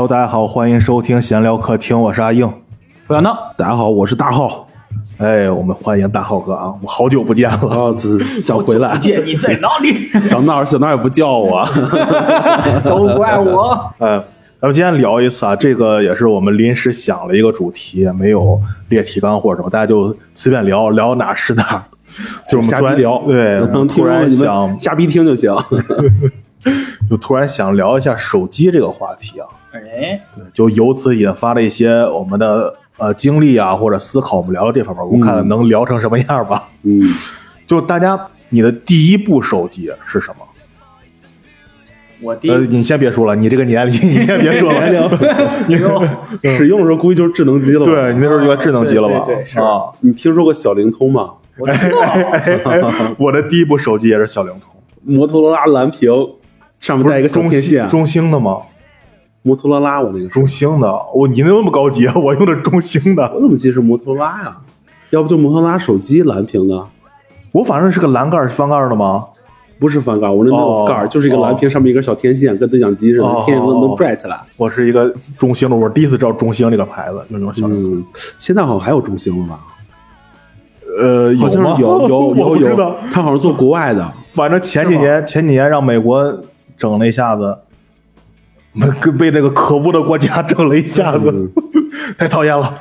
Hello，大家好，欢迎收听闲聊客厅，我是阿硬。不要闹，大家好，我是大浩。哎，我们欢迎大浩哥啊，我好久不见了。哦，想回来，见你在哪里？小闹小闹也不叫我，都怪我。哎，咱们今天聊一次啊，这个也是我们临时想了一个主题，没有列提纲或者什么，大家就随便聊聊哪是哪，就是我们突然瞎逼聊，对，能突然想瞎逼听就行。就突然想聊一下手机这个话题啊，哎，对，就由此引发了一些我们的呃经历啊或者思考，我们聊聊这方面，我看能聊成什么样吧。嗯，就大家你的第一部手机是什么？我第一呃，你先别说了，你这个年龄你先别说了，你使用的时候估计就是智能机了吧。对你那时候应该智能机了吧？对对对是啊，你听说过小灵通吗？我知道，哎 我的第一部手机也是小灵通，摩托罗拉蓝屏，上面带一个小中天线。中兴的吗？摩托罗拉，我那个中兴的，我你那么高级，啊我用的中兴的，我怎么记得是摩托罗拉呀？要不就摩托罗拉手机蓝屏的，我反正是个蓝盖翻盖的吗？不是翻盖，我那没有盖儿，就是一个蓝屏，上面一根小天线，跟对讲机似的哦，天线能能拽起来。我是一个中兴的，我第一次知道中兴这个牌子。嗯，现在好像还有中兴了吧？呃，有有我有不知道有，他好像做国外的。反正前几年前几年让美国整了一下子，被被那个可恶的国家整了一下子，嗯 太讨厌了。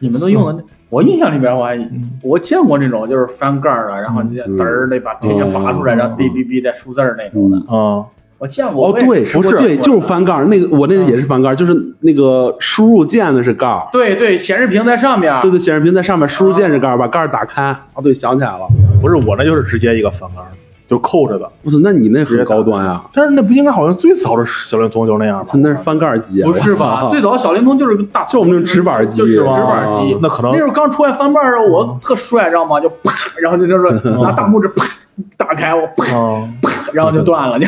你们都用的那，我印象里边我还我见过那种就是翻盖儿的，然后你嗯嘚儿得把天线拔出来，然后哔哔哔带数字儿那种的，啊，我见过。哦，对，不是对，就是翻盖儿。那个我那个也是翻盖儿，就是那个输入键的是盖儿，对对，显示屏在上面。对对，显示屏在上面，输入键是盖儿，把盖儿打开。啊，对，想起来了。不是我那就是直接一个翻盖，就扣着的。不是，那你那很高端啊？但是那不应该好像最早的小灵通就是那样吧他？那是翻盖机啊，不是吧？最早小灵通就是个大，就我们那种直板机就是直板机。那可能那时候刚出来翻瓣儿的时候，我特帅，知道吗？就啪，然后就就是拿大拇指啪打开，我啪嗯，啪，然后就断了，就。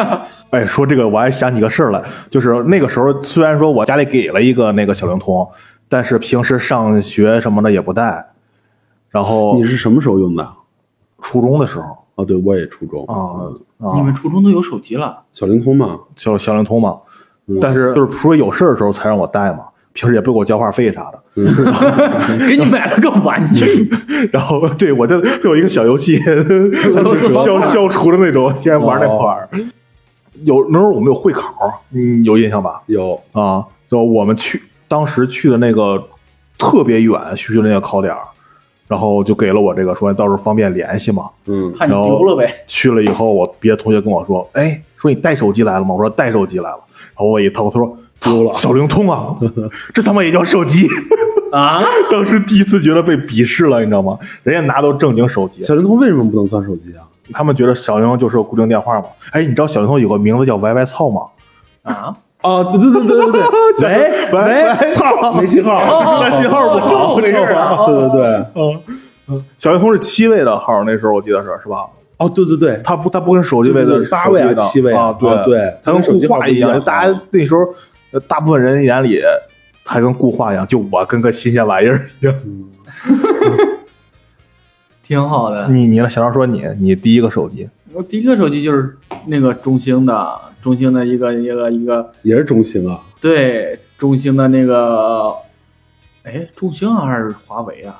哎，说这个我还想起个事儿来，就是那个时候虽然说我家里给了一个那个小灵通，但是平时上学什么的也不带。然后你是什么时候用的？初中的时候哦，对，我也初中啊你们初中都有手机了？小灵通嘛，小小灵通嘛，嗯。但是就是除非有事儿的时候才让我带嘛，平时也不给我交话费啥的。给你买了个玩具，然后对我就有一个小游戏，消消除的那种，天天玩那块儿。有那时候我们有会考，嗯，有印象吧？有。啊，就我们去当时去的那个特别远，去的那个考点儿，然后就给了我这个，说到时候方便联系嘛。嗯，怕你丢了呗。去了以后，我别的同学跟我说：“哎，说你带手机来了吗？”我说：“带手机来了。”然后我一掏，他说：“丢了，小灵通啊，这他妈也叫手机？”啊，当时第一次觉得被鄙视了，你知道吗？人家拿都正经手机，小灵通为什么不能算手机啊？他们觉得小灵通就是个固定电话嘛。哎，你知道小灵通有个名字叫 “YY 操”吗？啊，哦，对对对对对对，喂喂 喂，操，没信号，那信号不好，这么回事儿啊？对对对，嗯嗯，小灵通是七位的号，那时候我记得是是吧？哦，对对对，它不，它不跟手机位的八位的七位啊啊，对啊对它跟固话一样。大家那时候，呃大部分人眼里，还跟固话一样，就我跟个新鲜玩意儿一样。挺好的。你你呢？小张说你，你第一个手机我第一个手机就是那个中兴的，中兴的一个一个一个，也是中兴啊，对，中兴的那个，哎，中兴啊还是华为啊？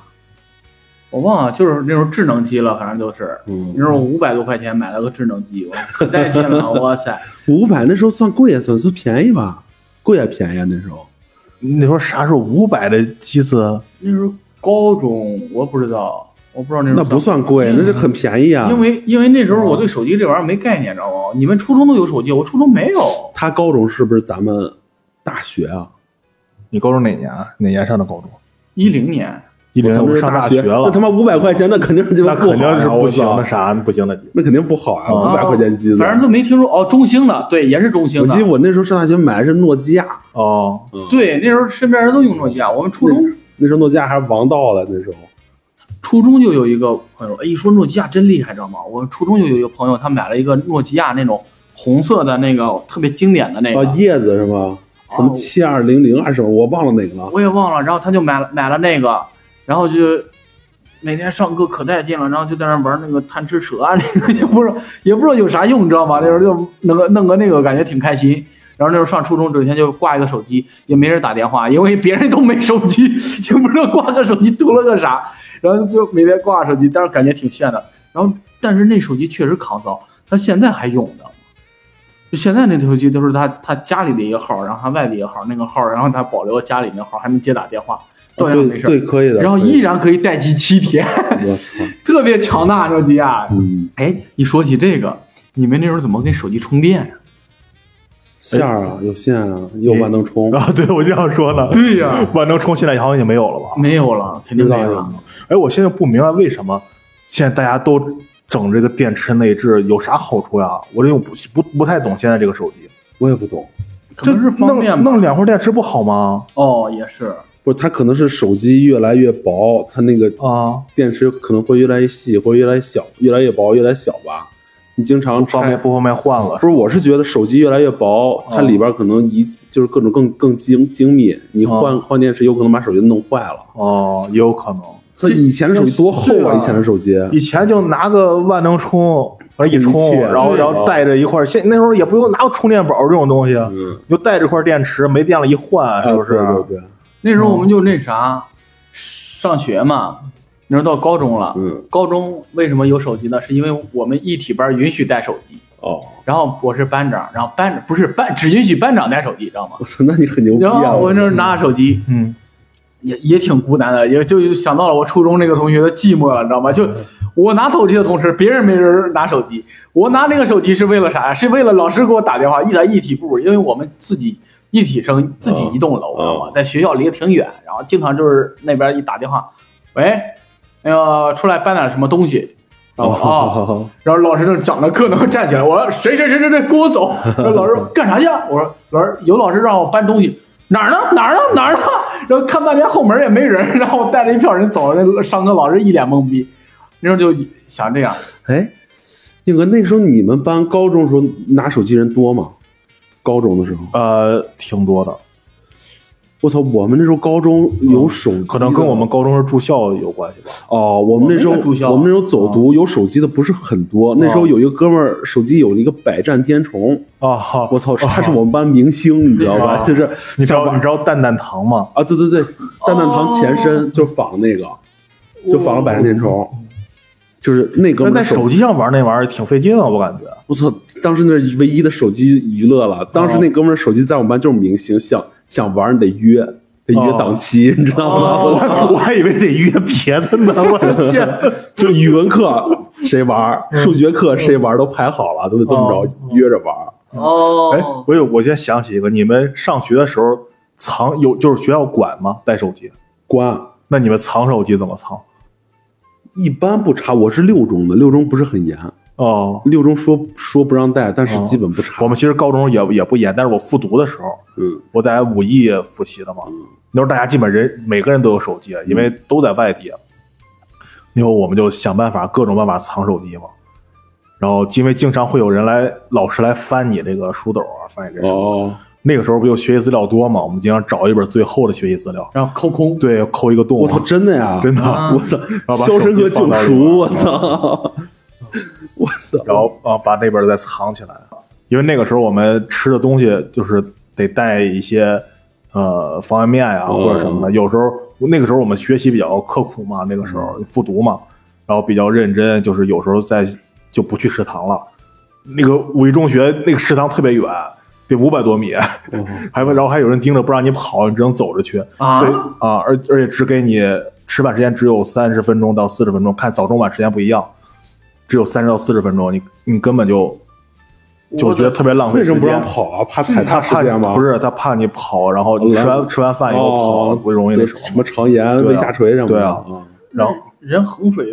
我忘了，就是那时候智能机了，反正就是。嗯那时候五百多块钱买了个智能机，我可带劲了，哇塞！五百那时候算贵也算算便宜吧，贵也便宜啊那时候。那时候啥时候五百的机子？那时候高中我不知道，我不知道那时候那不算贵，那是很便宜啊。因为因为那时候我对手机这玩意儿没概念，知道吗？你们初中都有手机，我初中没有。他高中是不是咱们大学啊？你高中哪年啊？哪年上的高中？一零年，一零年我上大学了，那他妈五百块钱，那肯定是就那肯定是不行的的，啥不行的。那肯定不好啊，五百块钱机子。反正都没听说哦。中兴的，对，也是中兴的我记。得我那时候上大学买的是诺基亚，哦，嗯，对，那时候身边人都用诺基亚。我们初中那时候诺基亚还是王道了，那时候。初中就有一个朋友，哎，一说诺基亚真厉害，知道吗？我初中就有一个朋友，他买了一个诺基亚那种红色的那个特别经典的那个，哦，叶子是吗？什么七二零零还是什么？我忘了哪个了。我也忘了。然后他就买了买了那个，然后就每天上课可带劲了，然后就在那玩那个贪吃蛇啊，那个 也不知道也不知道有啥用，你知道吗？那时候就弄个弄个那个，感觉挺开心。然后那时候上初中，整天就挂一个手机，也没人打电话，因为别人都没手机，也不知道挂个手机图了个啥，然后就每天挂手机，但是感觉挺炫的。然后，但是那手机确实抗造，他现在还用的。就现在那手机都是他他家里的一个号，然后他外地一个号，那个号，然后他保留家里那号，还能接打电话，照样没事。对对，可以的。然后依然可以待机七天，特别强大手机啊！嗯，哎，你说起这个，你们那时候怎么给手机充电呀、线儿啊，有线啊，有万能充。啊，对我就想说呢，对呀 万能充现在好像已经没有了吧？没有了，肯定没有了。哎，我现在不明白为什么现在大家都整这个电池内置有啥好处呀？我这又不不不太懂现在这个手机，我也不懂，就是方弄便吧。弄两块电池不好吗？哦，也是。不是它可能是手机越来越薄，它那个啊，电池可能会越来越细，或者越来越小，越来越薄，越来越小吧。你经常拆方便不方便换了？不是，我是觉得手机越来越薄，它里边可能一就是各种更更精精密，你换、换电池有可能把手机弄坏了。哦，也有可能。这以前的手机多厚啊！以前的手机，以前就拿个万能充，一充，然后然后带着一块儿，现那时候也不用拿个充电宝这种东西，嗯，就带着块电池，没电了一换，是不是？啊对对对，那时候我们就那啥，上学嘛，那时候到高中了。嗯，高中为什么有手机呢？是因为我们一体班允许带手机，哦，然后我是班长，然后班不是班只允许班长带手机，知道吗？我操，那你很牛逼然啊！后我那时候拿着手机，嗯，也也挺孤单的，也就想到了我初中那个同学的寂寞了，你知道吗？就我拿手机的同时，别人没人拿手机，我拿那个手机是为了啥呀？是为了老师给我打电话，一来一体部，因为我们自己一体生自己一栋楼，知道吗？在学校离得挺远，然后经常就是那边一打电话，喂，那个出来搬点什么东西。然后啊，哦，然后老师正讲着课呢，站起来，我说谁谁谁谁谁跟我走。然后老师说干啥去啊？我说老师有老师让我搬东西，哪儿呢哪儿呢哪儿呢？然后看半天后门也没人，然后我带着一票人走了，那上课老师一脸懵逼。那时候就想这样，哎，那个那时候你们班高中时候拿手机人多吗？高中的时候，呃，挺多的，我操，我们那时候高中有手机的，可能跟我们高中是住校有关系吧。哦，我们那时候我们也住校我们那时候走读有手机的不是很多，那时候有一个哥们儿手机有一个百战天虫，啊，好，我操，他是我们班明星，你知道吧？啊就是你知道你知道蛋蛋糖吗？啊，对对对，蛋蛋糖前身就仿那个，就仿了百战天虫，就是那哥们儿手机上玩那玩意儿挺费劲啊，我感觉。我操！当时那唯一的手机娱乐了。当时那哥们儿手机在我们班就是明星，想想玩你得约，得约档期，你知道吗？我还我还以为得约别的呢，我的天！就语文课谁玩，数学课谁玩都排好了，都得这么着约着玩儿。哦哎，我有，我先想起一个，你们上学的时候藏有就是学校管吗？带手机？管那你们藏手机怎么藏？一般不查，我是六中的，六中不是很严，哦，六中说说不让带，但是基本不查。我们其实高中也也不严，但是我复读的时候，嗯。我在武艺复习的嘛，那时候大家基本人每个人都有手机，因为都在外地。那会儿我们就想办法，各种办法藏手机嘛。然后因为经常会有人来，老师来翻你这个书斗啊，翻你这个。哦，那个时候不就学习资料多嘛，我们经常找一本最厚的学习资料，然后抠空，对，抠一个洞。我操，真的呀，真的。啊。我操，把肖申克救赎，我操，我操，然后啊把那边再藏起来，因为那个时候我们吃的东西就是得带一些呃方便面呀、哦或者什么的。有时候那个时候我们学习比较刻苦嘛，那个时候复读嘛，然后比较认真，就是有时候在就不去食堂了。那个五一中学那个食堂特别远，得五百多米，还然后还有人盯着不让你跑，你只能走着去。啊所以啊，而而且只给你吃饭时间只有三十分钟到四十分钟，看早中晚时间不一样，只有三十到四十分钟，你你根本就就觉得特别浪费时间。为什么不让跑啊？怕踩踏他怕事件吗？不是他怕你跑，然后你吃完吃完饭以后跑，容易那什么什么肠炎、胃下垂什么的。对啊然后人衡水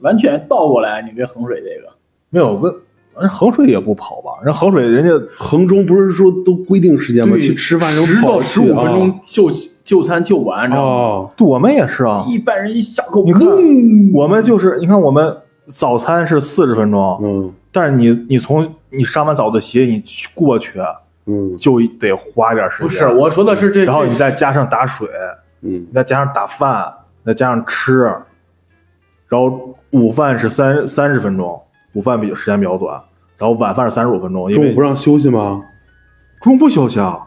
完全倒过来，你跟衡水这个，没有问人衡水也不跑吧？人衡水人家衡中不是说都规定时间吗？对去吃饭时候十到跑十五分钟就就餐就完，你知道吗？哦，我们也是啊。一般人一下课，你看嗡我们就是你看我们早餐是四十分钟，嗯但是你你从你上完早自习你去过去嗯就得花点时间。不是，我说的是这，然后你再加上打水，嗯你再加上打饭，再加上吃，然后午饭是三三十分钟，午饭比时间比较短，然后晚饭是三十五分钟，中午不让休息吗？中午不休息啊，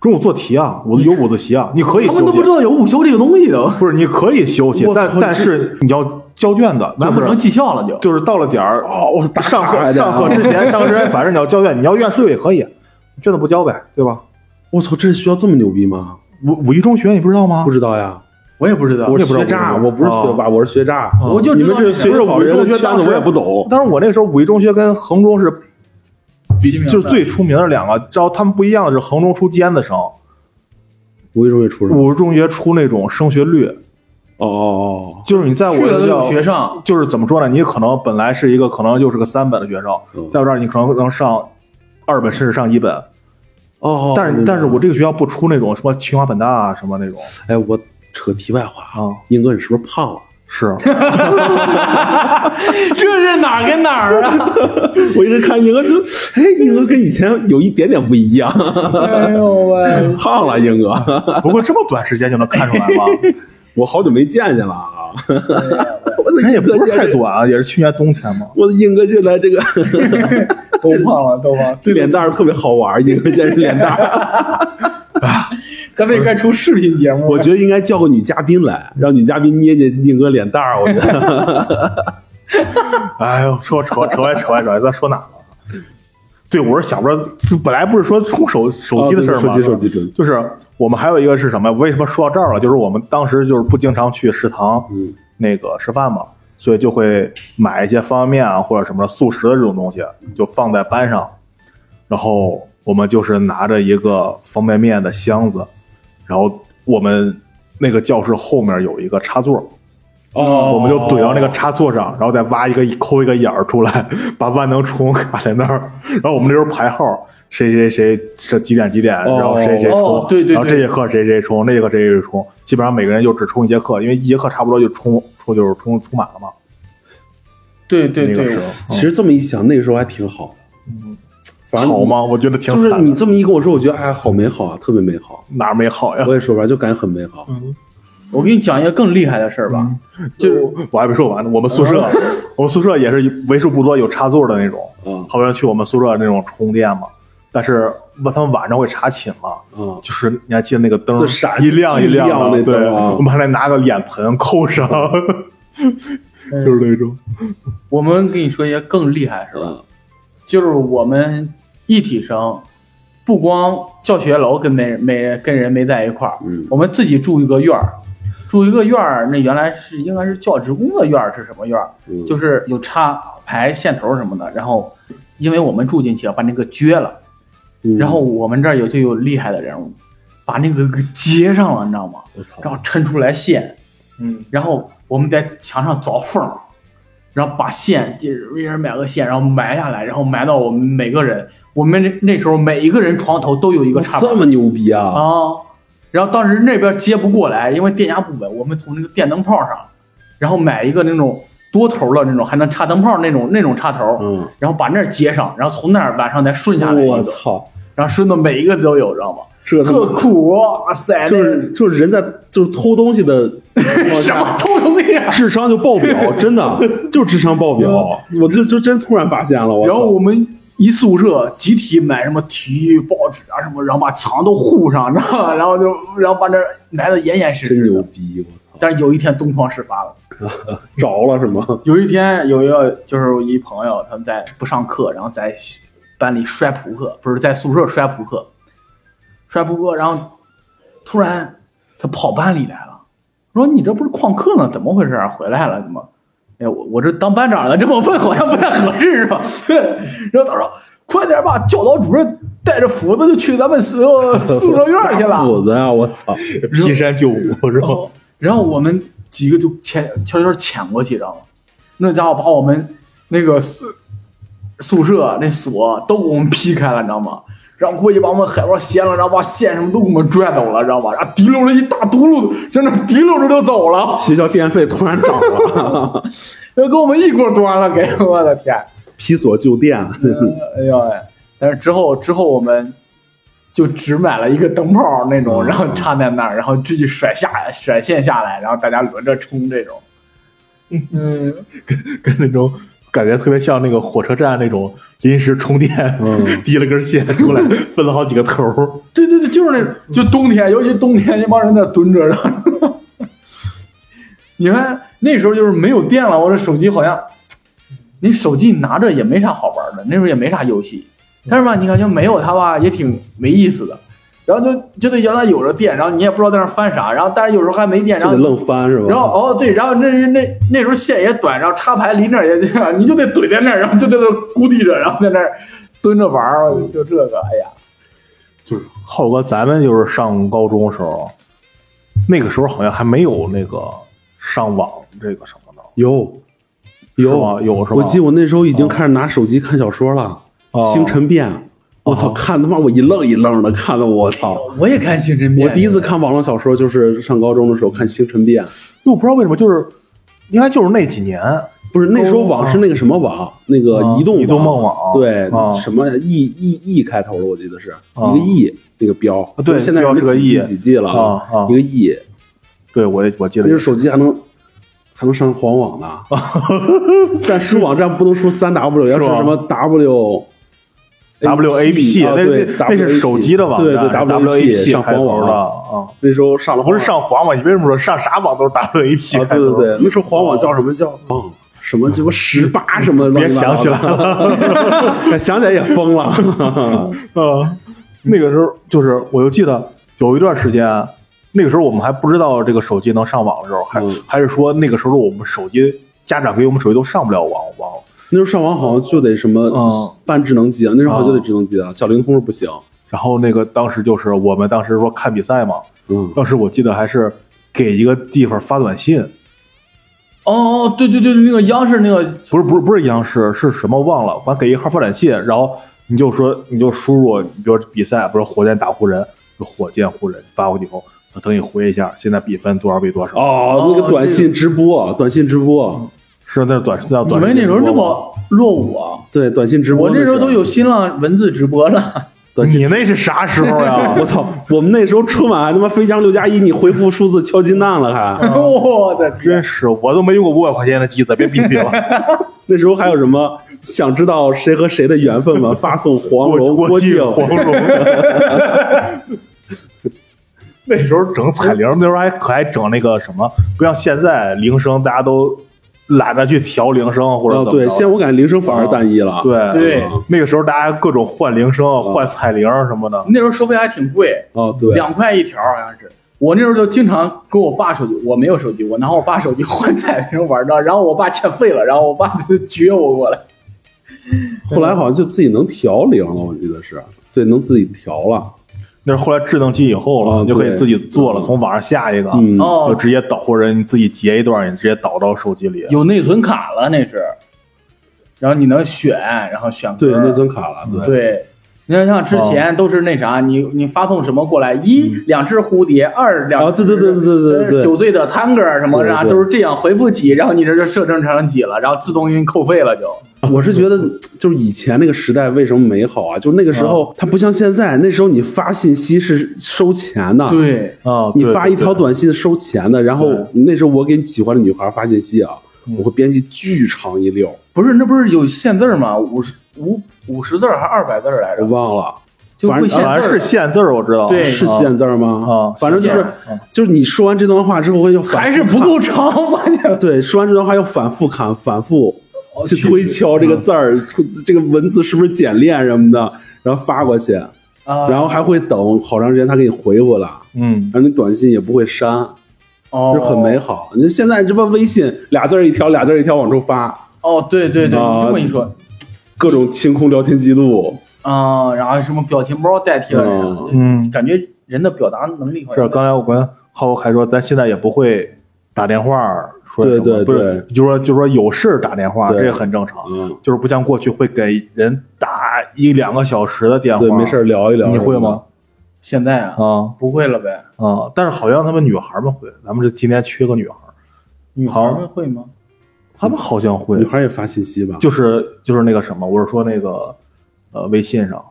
中午做题啊，我有午自习啊，你可以休息他们都不知。道有午休这个东西的，不是，你可以休息但但是你要交卷子，完不成就是绩效了就。就是到了点儿哦，我上课上课之前，上课之前，反正你要交卷，你要愿睡也可以，卷子不交呗，对吧？我操，这学校这么牛逼吗？五五一中学你不知道吗不？知道呀，我也不知道，我也不知道是学渣，我我不是学霸，我是学渣。我就你们这学习好人的圈子我也不懂。但是我那个时候五一中学跟衡中是就是最出名的两个，知道他们不一样的是衡中出尖子生，五一中学出什么？五一中学出那种升学率，哦哦哦就是你在我去了都有这叫学上，就是怎么说呢？你可能本来是一个可能就是个三本的学生，嗯在我这儿你可能能上二本甚至上一本，哦哦。但是但是我这个学校不出那种什么清华本大啊什么那种哎，我扯题外话啊，英哥你是不是胖了？是 这是哪儿跟哪儿啊？我一直看英哥就，哎，英哥跟以前有一点点不一样，哎呦喂！胖了，英哥，不过这么短时间就能看出来吗？我好久没见见了啊！我的那也不是英哥现在，太短啊，也是去年冬天嘛。我的英哥现在这个 都胖了，都胖。这脸蛋儿特别好玩，英哥现在脸蛋儿，咱们也该出视频节目了。我觉得应该叫个女嘉宾来，让女嘉宾捏捏英哥脸蛋儿，我觉得。哎呦，说扯扯外扯外扯外，咱说哪了？对，我是想不着，本来不是说充手手机的事儿吗？啊对手机手机准就是我们还有一个是什么？为什么说到这儿了？就是我们当时就是不经常去食堂嗯那个吃饭嘛，所以就会买一些方便面啊或者什么速食的这种东西，就放在班上。然后我们就是拿着一个方便面的箱子，然后我们那个教室后面有一个插座，哦我们就怼到那个插座上，然后再挖一个抠一个眼儿出来，把万能充卡在那儿。然后我们那时候排号，谁谁谁是几点几点，哦然后谁谁充，哦对对对然后这节课谁谁充，那节课谁谁充，基本上每个人就只充一节课，因为一节课差不多就充充就是充充满了嘛。对对对那个时，候其实这么一想，那个时候还挺好的。反正好？吗？我觉得挺就是你，这么一跟我说，我觉得哎，好美好啊，特别美好。哪儿没好呀？我也说不出来，就感觉很美好。我给你讲一个更厉害的事儿吧，就我还没说完呢。我们宿舍，我们宿舍也是为数不多有插座的那种，嗯好多人去我们宿舍那种充电嘛。但是他们晚上会查寝嘛，嗯！就是你还记得那个灯闪一亮一亮的，亮那对，灯啊。我们还得拿个脸盆扣上，就是那种。我们跟你说一些更厉害的事儿吧，嗯。就是我们一体生，不光教学楼跟没没跟人没在一块儿，嗯。我们自己住一个院儿，住一个院儿，那原来是应该是教职工的院儿是什么院儿？嗯，就是有插排线头什么的，然后因为我们住进去把那个撅了，嗯然后我们这儿有就有厉害的人物，把那个给接上了，你知道吗？然后抻出来线，嗯，然后我们在墙上凿缝儿，然后把线，就是一人买个线，然后埋下来，然后埋到我们每个人，我们那那时候每一个人床头都有一个插板这么牛逼啊！啊。然后当时那边接不过来，因为电压不稳，我们从那个电灯泡上，然后买一个那种多头的那种，还能插灯泡那种那种插头，嗯，然后把那儿接上，然后从那儿晚上再顺下来我操，然后顺的每一个都有，知道吗？这特苦，哇塞！就是就是人在就是偷东西的 什么偷东西啊？智商就爆表，真的就智商爆表，我就就真突然发现了，我然后我们一宿舍集体买什么体育报纸啊什么，然后把墙都糊上，知道吧？然后就然后把那埋的严严实实真。牛逼，我操，但是有一天东窗事发了，着了是吗？有一天有一个就是一朋友他们在不上课，然后在班里摔扑克，不是在宿舍摔扑克，摔扑克，然后突然他跑班里来了，说你这不是旷课呢？怎么回事啊？回来了怎么？哎，我我这当班长了，这么问好像不太合适是吧？然后他说：“快点吧教导主任带着斧子就去咱们宿 宿舍院去了。”斧子啊，我操，劈山救虎是吧？然后我们几个就潜悄悄潜过去，知道吗？那家伙把我们那个宿宿舍那锁都给我们劈开了，你知道吗？然后过去把我们海报掀了，然后把线什么都给我们拽走了，知道吧？然后提溜着一大嘟噜，在那提溜着就走了，学校电费突然涨了，然后给我们一锅端了，给我的天！批锁就电，哎呦喂！但是之后之后我们就只买了一个灯泡那种，嗯然后插在那儿，然后自己甩下甩线下来，然后大家轮着冲这种。嗯，跟跟那种感觉特别像那个火车站那种临时充电，嗯 提了根线出来，分了好几个头儿。对对对，就是那，就冬天，尤其冬天那帮人在那蹲着，然后你看那时候就是没有电了，我这手机好像，你手机拿着也没啥好玩的，那时候也没啥游戏，但是吧，你感觉没有它吧，也挺没意思的。然后就就得原来有着电，然后你也不知道在那翻啥，然后但是有时候还没电，然后就得愣翻是吧？然后哦对，然后那那那时候线也短，然后插排离那儿也近，你就得怼在那儿，然后就在那儿咕地着，然后在那儿蹲着玩儿，就这个，哎呀，就是浩哥，咱们就是上高中的时候，那个时候好像还没有那个上网这个什么的，有有。吗？有是吗？我记得我那时候已经开始拿手机看小说了，哦星辰变》，我操，哦看他妈我一愣一愣的看的，我操！我也看星辰变，我第一次看网络小说就是上高中的时候看《星辰变》，我不知道为什么，就是应该就是那几年，不是那时候网是那个什么网，那个啊移动移动梦网。对啊，什么 E E E 开头的，我记得是。啊一个 E 那个标，对现在标是几 E 几几 G 了。啊啊一个 E，对我也我记得。那时候手机还能还能上黄网呢，但输网站不能输三 W，要是什么 W。WAP，那啊对那那是手机的网对站对 WAP 上黄网的，啊，那时候上了不是上黄网，你为什么说上啥网都是 WAP 啊，对对对，那时候黄网叫什么叫什么鸡巴十八什么乱别七八糟的，想起来了。想起来也疯了。嗯，那个时候就是，我就记得有一段时间，那个时候我们还不知道这个手机能上网的时候，还、嗯还是说那个时候我们手机家长给我们手机都上不了网网。那时候上网好像就得什么嗯办智能机啊，那时候好像就得智能机啊，小灵通是不行。然后那个当时就是我们当时说看比赛嘛，嗯，当时我记得还是给一个地方发短信，哦哦，对对对，那个央视那个不是不是不是央视是什么忘了，反正给一号发短信，然后你就说你就输入，比如说比赛，不是火箭打湖人，就火箭湖人发过去以后，他等你回一下，现在比分多少比多少。哦，那个短信直播，短信直播，是那是短叫短信们那时候那么落伍啊！对，短信直播。我那时候都有新浪文字直播了。短信。你那是啥时候呀？我操！我们那时候春晚还他妈飞翔六加一，你回复数字敲金蛋了还？我的！真是，我都没用过五百块钱的机子，别逼逼了。那时候还有什么想知道谁和谁的缘分吗？发送黄蓉、郭靖。黄蓉。那时候整彩铃，那时候还可爱整那个什么，不像现在铃声大家都懒得去调铃声或者哦，怎么着。对，现在我感觉铃声反而单一了。对对那个时候大家各种换铃声、换彩铃什么的。那时候收费还挺贵，哦，对，两块一条好像是。我那时候就经常跟我爸手机，我没有手机，我拿我爸手机 换彩铃玩着，然后我爸欠费了，然后我爸就撅我过来。后来好像就自己能调铃了，我记得是，对，能自己调了。那是后来智能机以后了，啊你就可以自己做了，从网上下一个，嗯，就哦，直接导，或者你自己截一段，你直接导到手机里。有内存卡了那是，然后你能选，然后选歌对，内存卡了，对。对，你看像之前都是那啥，你你发送什么过来，一两只蝴蝶，二两啊，对对对对对对对，酒醉的探戈什么啥都是这样回复几，然后你这就设成成几了，然后自动给你扣费了就。我是觉得，就是以前那个时代为什么美好啊？就那个时候，它不像现在，那时候你发信息是收钱的，对，啊，你发一条，短信收钱的。然后那时候我给你喜欢的女孩发信息啊，我会编辑巨长一溜，不是那不是有限字吗？五十五五十字还是二百字来着？我？忘了，反正反正是限字儿，我知道。对。是限字儿吗？啊反正就是就是你说完这段话之后要反还是不够长，发 现对，说完这段话要反复看，反复哦去推敲这个字儿，这个文字是不是简练什么的，然后发过去，啊，然后还会等好长时间他给你回回来，嗯，然后你短信也不会删，哦就很美好。你现在这不微信俩字儿一条，俩字儿一条往出发，哦，对对对，啊你这么一说各种清空聊天记录，啊，然后什么表情包代替了人，嗯。感觉人的表达能力好像是刚才我跟浩浩还说，咱现在也不会打电话说什么，对对不是，就说就说有事儿打电话，这也很正常。嗯，就是不像过去会给人打一两个小时的电话，对，没事儿聊一聊。你会吗？？现在啊，啊不会了呗？啊！但是好像他们女孩们会，咱们这今天缺个女孩，女孩们会吗？他们好像会女，孩也发信息吧？就是就是那个什么，我是说那个呃微信上，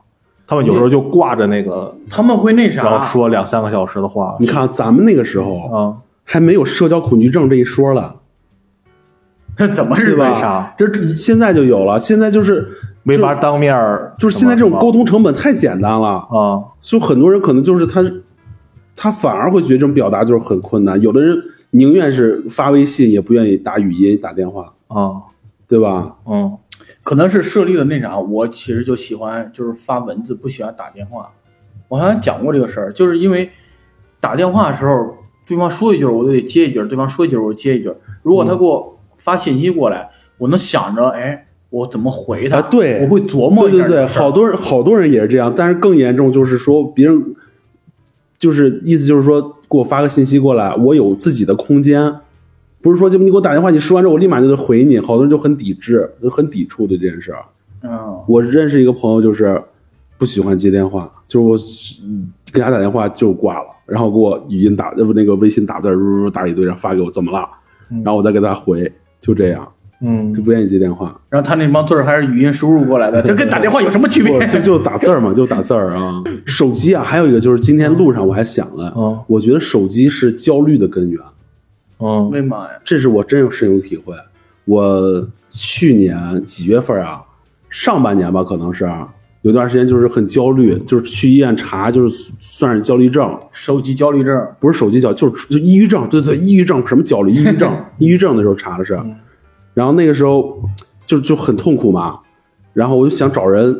他们有时候就挂着那个，他们会那啥然后？说两三个小时的话你看咱们那个时候啊，还没有社交恐惧症这一说了，这怎么是为啥？这这现在就有了，现在就是没法当面儿就是现在这种沟通通成本太简单了，啊，所以很多人可能就是他，他反而会觉得这种表达就是很困难。有的人宁愿是发微信，也不愿意打语音、打电话，啊，对吧？嗯可能是设立的那啥，我其实就喜欢就是发文字，不喜欢打电话。我好像讲过这个事儿，就是因为打电话的时候，对方说一句我就得接一句，对方说一句我就接一句。如果他给我发信息过来，我能想着，哎，我怎么回他？啊对我会琢磨对对对。好多人好多人也是这样，但是更严重就是说别人，就是意思就是说给我发个信息过来，我有自己的空间，不是说就你给我打电话，你说完之后我立马就得回你，好多人就很抵制，就很抵触对这件事儿。嗯，我认识一个朋友，就是不喜欢接电话，就是我嗯给他打电话就挂了，然后给我语音打，呃不那个微信打字儿，噜噜打一堆，然后发给我怎么了，然后我再给他回，就这样，嗯就不愿意接电话，然后他那帮字儿还是语音输入过来的，这跟打电话有什么区别不？就就打字儿嘛，就打字儿啊。手机啊，还有一个就是今天路上我还想了，嗯我觉得手机是焦虑的根源，嗯为嘛呀？这是我真有深有体会。我去年几月份啊？上半年吧，可能是啊有段时间就是很焦虑，就是去医院查，就是算是焦虑症，手机焦虑症，不是手机焦，就是就抑郁症，对对，抑郁症什么焦虑，抑郁症，抑郁症的时候查的是，然后那个时候就就很痛苦嘛，然后我就想找人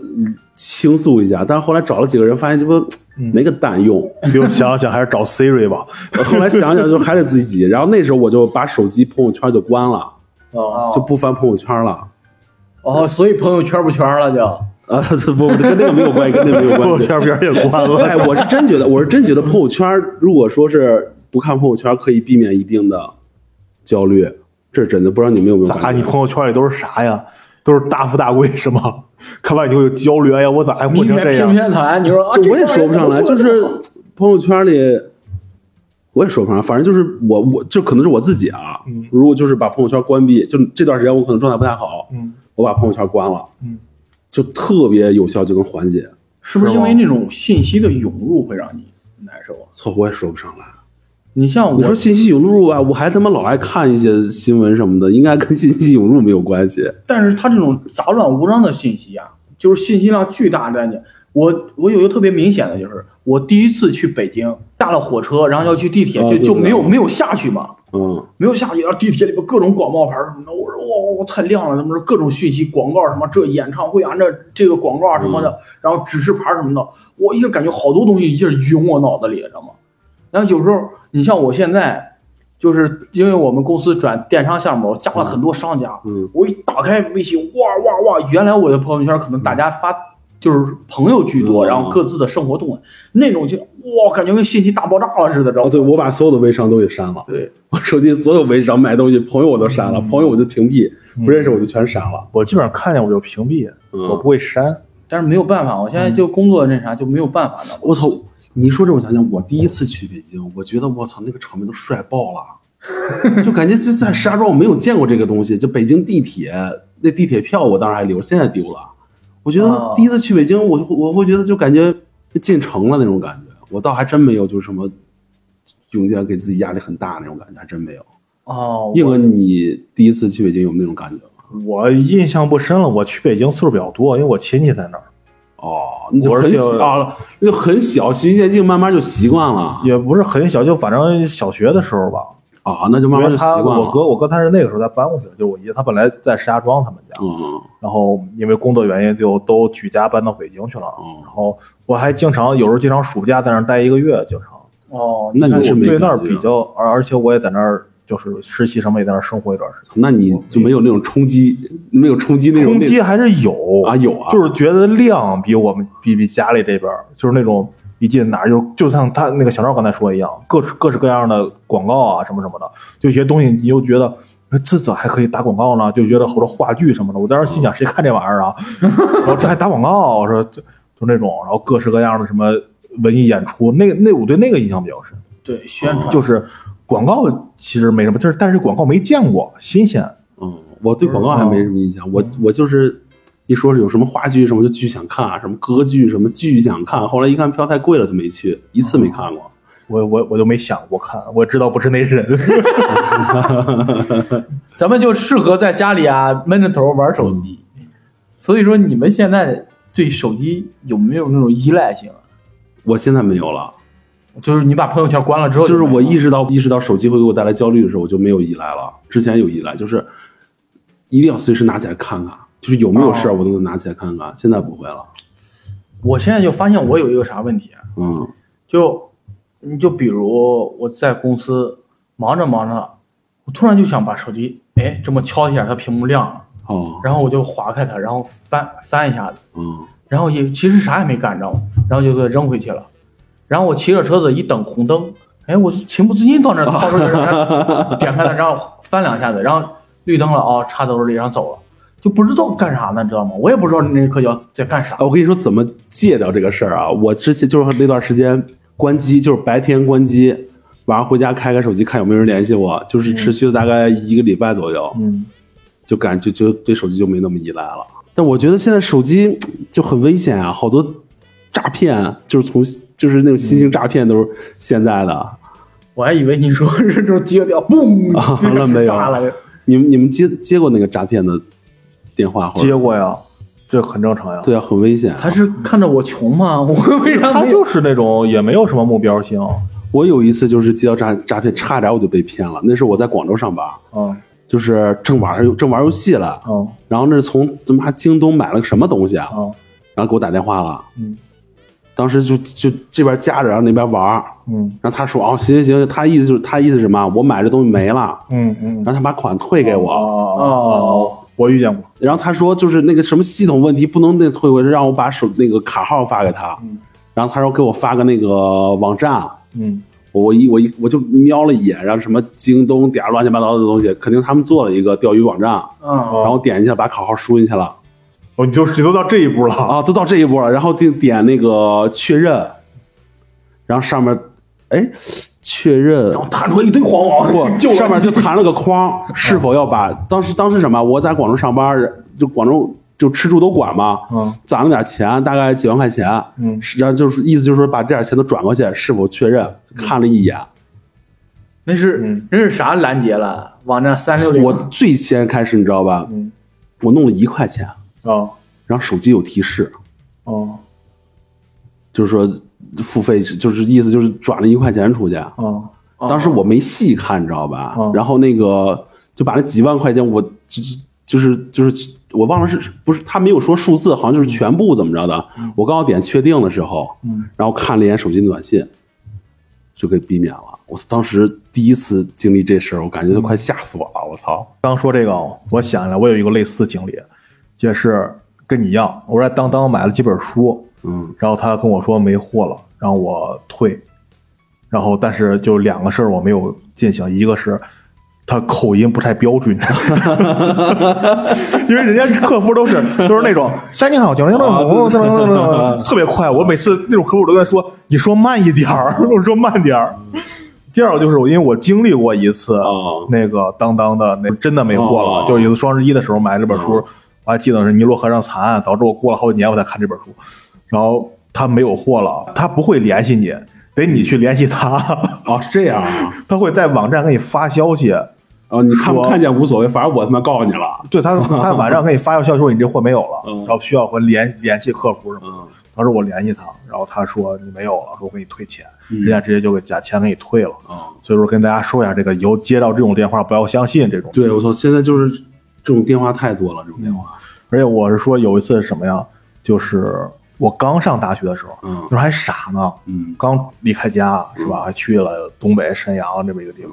倾诉一下，但是后来找了几个人，发现这不没个蛋用，就想想还是找 Siri 吧。后来想想就还得自己挤，然后那时候我就把手机朋友圈就关了，哦，就不翻朋友圈了。哦，所以朋友圈不圈了就。啊，不不，跟那个没有关系，跟那个没有关朋友。圈别人也关了。哎，我是真觉得，我是真觉得朋友圈，如果说是不看朋友圈，可以避免一定的焦虑，这是真的。不知道你们有没有咋？你朋友圈里都是啥呀？都是大富大贵是吗？看完你会有焦虑，哎呀，我咋还混明成这样天偏？偏袒？你说啊，就我也说不上来，就是朋友圈里，我也说不上来，反正就是我，我就可能是我自己啊。如果就是把朋友圈关闭，就这段时间我可能状态不太好，嗯我把朋友圈关了，嗯，就特别有效，就能缓解。是不是因为那种信息的涌入会让你难受啊？操，我也说不上来。你像我，你说信息涌入啊，我还他妈老爱看一些新闻什么的，应该跟信息涌入没有关系。但是它这种杂乱无章的信息啊，就是信息量巨大的你。我我有一个特别明显的就是，我第一次去北京，下了火车，然后要去地铁，就就没有没有下去嘛，嗯，没有下去，然后地铁里边各种广告牌什么的，我说哇哇太亮了，他们说各种讯息广告什么这演唱会啊，这这个广告什么的，然后指示牌什么的，我一下感觉好多东西一下涌我脑子里，知道吗？然后有时候你像我现在，就是因为我们公司转电商项目，我加了很多商家，嗯我一打开微信，哇哇哇，原来我的朋友圈可能大家发。就是朋友居多，嗯然后各自的生活动态，那种就哇，感觉跟信息大爆炸了似的，知道哦，吗？对，我把所有的微商都给删了，对，我手机所有微商买东西，朋友我都删了，朋友我就屏蔽，不认识我就全删了。我基本上看见我就屏蔽，嗯我不会删。但是没有办法，我现在就工作那啥就没有办法了。我操！你一说这，我想想，我第一次去北京，我觉得我操，那个场面都帅爆了，就感觉是在石家庄我没有见过这个东西。就北京地铁那地铁票，我当时还留，现在丢了。我觉哦得第一次去北京，我我会觉得就感觉进城了那种感觉。我倒还真没有，就是什么永远给自己压力很大那种感觉，还真没有。哦，硬哥，你第一次去北京有那种感觉吗？我印象不深了，我去北京岁数比较多，因为我亲戚在那儿，哦，那就很小了，那就很小，循序渐进，慢慢就习惯了也不是很小，就反正小学的时候吧。啊，那就慢慢就习惯了。我哥我哥他是那个时候才搬过去的，就是我爷他本来在石家庄他们家，嗯然后因为工作原因就都举家搬到北京去了。嗯然后我还经常有时候经常暑假在那儿待一个月，经常。哦，那你是对那儿比较，而而且我也在那儿就是实习什么也在那儿生活一段时间。那你就没有那种冲击，没有冲击那种冲击还是有啊有啊就是觉得量比我们比比家里这边就是那种一进哪就就像他那个小赵刚才说一样，各式各式各样的广告啊什么什么的，就有些东西你又觉得。哎这咋还可以打广告呢？就觉得好多话剧什么的，我当时心想，谁看这玩意儿啊？然后这还打广告，我说就就那种，然后各式各样的什么文艺演出，那那我对那个印象比较深。对宣传就是广告其实没什么，就是但是广告没见过，新鲜。嗯，我对广告还没什么印象，我我就是一说是有什么话剧什么就巨想看，啊什么歌剧什么巨想看，后来一看票太贵了就没去，一次没看过。我我我就没想过看，我知道不是那人。咱们就适合在家里啊闷着头玩手机。所以说，你们现在对手机有没有那种依赖性？我现在没有了，就是你把朋友圈关了之后，就是我意识到意识到手机会给我带来焦虑的时候，我就没有依赖了。之前有依赖，就是一定要随时拿起来看看，就是有没有事儿我都能拿起来看看。现在不会了，我现在就发现我有一个啥问题啊，嗯。就你就比如我在公司忙着忙着，我突然就想把手机哎这么敲一下，它屏幕亮了，哦。然后我就划开它，然后翻翻一下子，嗯。然后也其实啥也没干，你知道吗？然后就给它扔回去了。然后我骑着车子一等红灯，哎，我就情不自禁到那儿掏出来，点开它，然后翻两下子，然后绿灯了，哦，插兜里，然后走了，就不知道干啥呢，知道吗？我也不知道那颗胶在干啥啊，。我跟你说怎么戒掉这个事儿啊？我之前就是那段时间关机，就是白天关机，晚上回家开开手机看有没有人联系我，就是持续了大概一个礼拜左右，嗯，就感觉就对手机就没那么依赖了。但我觉得现在手机就很危险啊，好多诈骗就是从就是那种新型诈骗都是现在的。我还以为你说是这种接掉，嘣，啊就那没有。你们你们接接过那个诈骗的电话或者接过呀，这很正常呀。对啊，很危险啊。他是看着我穷吗？我为啥他没有就是那种也没有什么目标性。我有一次就是接到诈诈骗，差点我就被骗了。那时候我在广州上班，嗯就是正晚上正玩游戏了，嗯然后那是从他妈京东买了个什么东西啊，嗯然后给我打电话了。嗯当时就就这边夹着，然后那边玩儿嗯然后他说哦行行行，他意思就是他意思是什么？我买这东西没了，嗯嗯然后他把款退给我。哦哦，我遇见过。然后他说就是那个什么系统问题不能那退回去，让我把手那个卡号发给他。嗯然后他说给我发个那个网站，嗯我一我一我就瞄了一眼，然后什么京东点乱七八糟的东西，肯定他们做了一个钓鱼网站，然后点一下把卡号输进去了。哦，你就你都到这一步了。啊，都到这一步了，然后就点那个确认，然后上面哎确认然后弹出来一堆黄网，不 就上面就弹了个框，是否要把当时当时什么？我在广州上班，就广州就吃住都管嘛，嗯攒了点钱，大概几万块钱，嗯然后就是意思就是说把这点钱都转过去，是否确认？看了一眼，那是嗯那是啥拦截了？网站三六零，我最先开始你知道吧？嗯我弄了一块钱，啊然后手机有提示，哦就是说付费，就是意思就是转了一块钱出去。哦当时我没细看，你知道吧？嗯然后那个就把那几万块钱我，就就是就是我忘了是不是他没有说数字，好像就是全部怎么着的。我刚好点确定的时候，嗯然后看了一眼手机短信，就给避免了。我当时第一次经历这事儿，我感觉都快吓死我了。我操！刚说这个，我想起来，我有一个类似经历，也是跟你一样，我在当当买了几本书，嗯然后他跟我说没货了，让我退，然后但是就两个事儿我没有进行，一个是他口音不太标准，因为人家客服都是都是那种三你好，九零零特别快，我每次那种客户都在说你说慢一点儿，我说慢点儿。第二个就是我，因为我经历过一次，哦那个当当的那真的没货了，哦就是有一次双十一的时候买这本书，哦我还记得是《尼罗河上惨案》，导致我过了好几年我才看这本书。然后他没有货了，他不会联系你，得你去联系他，哦，是这样啊。他会在网站给你发消息。哦，你看不看见无所谓，反正我他妈告诉你了。对他，他晚上给你发个消息说你这货没有了，嗯然后需要和联联系客服什么的。嗯当时我联系他，然后他说你没有了，说我给你退钱，嗯人家直接就给假钱给你退了。啊，所以说跟大家说一下，这个以后接到这种电话不要相信这种。对，我操，现在就是这种电话太多了，这种电话。而且我是说有一次什么呀？就是我刚上大学的时候，嗯那时候还傻呢，嗯刚离开家是吧？还去了东北沈阳这么一个地方，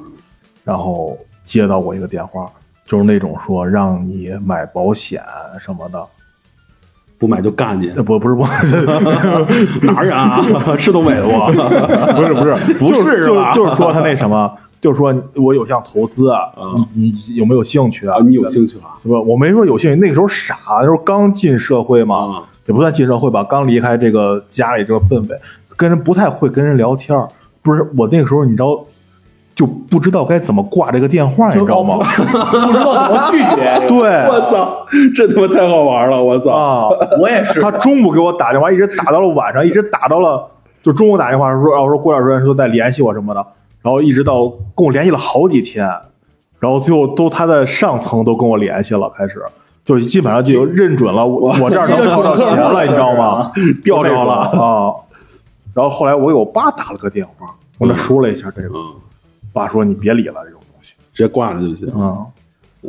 然后接到过一个电话，就是那种说让你买保险什么的，不买就干你，呃不不是不是哪儿人啊？是东北的不？不是不是 不是是吧就是就是说他那什么，就是说我有项投资，啊嗯你你有没有兴趣啊啊，？你有兴趣啊？是吧？我没说有兴趣，那个时候傻，那时候刚进社会嘛，啊也不算进社会吧，刚离开这个家里这个氛围，跟人不太会跟人聊天儿。不是我那个时候，你知道，就不知道该怎么挂这个电话，你知道吗？不知道怎么拒绝。对我操，这他妈太好玩了！我操，啊，我也是，他中午给我打电话，一直打到了晚上，一直打到了就中午打电话说，然后说过段时间说再联系我什么的，然后一直到跟我联系了好几天，然后最后都他的上层都跟我联系了，开始就基本上就认准了我我这儿能套到钱了，你知道吗？调着了啊。然后后来我给我爸打了个电话，我那说了一下这个，嗯，爸说你别理了这种东西，直接挂了就行。啊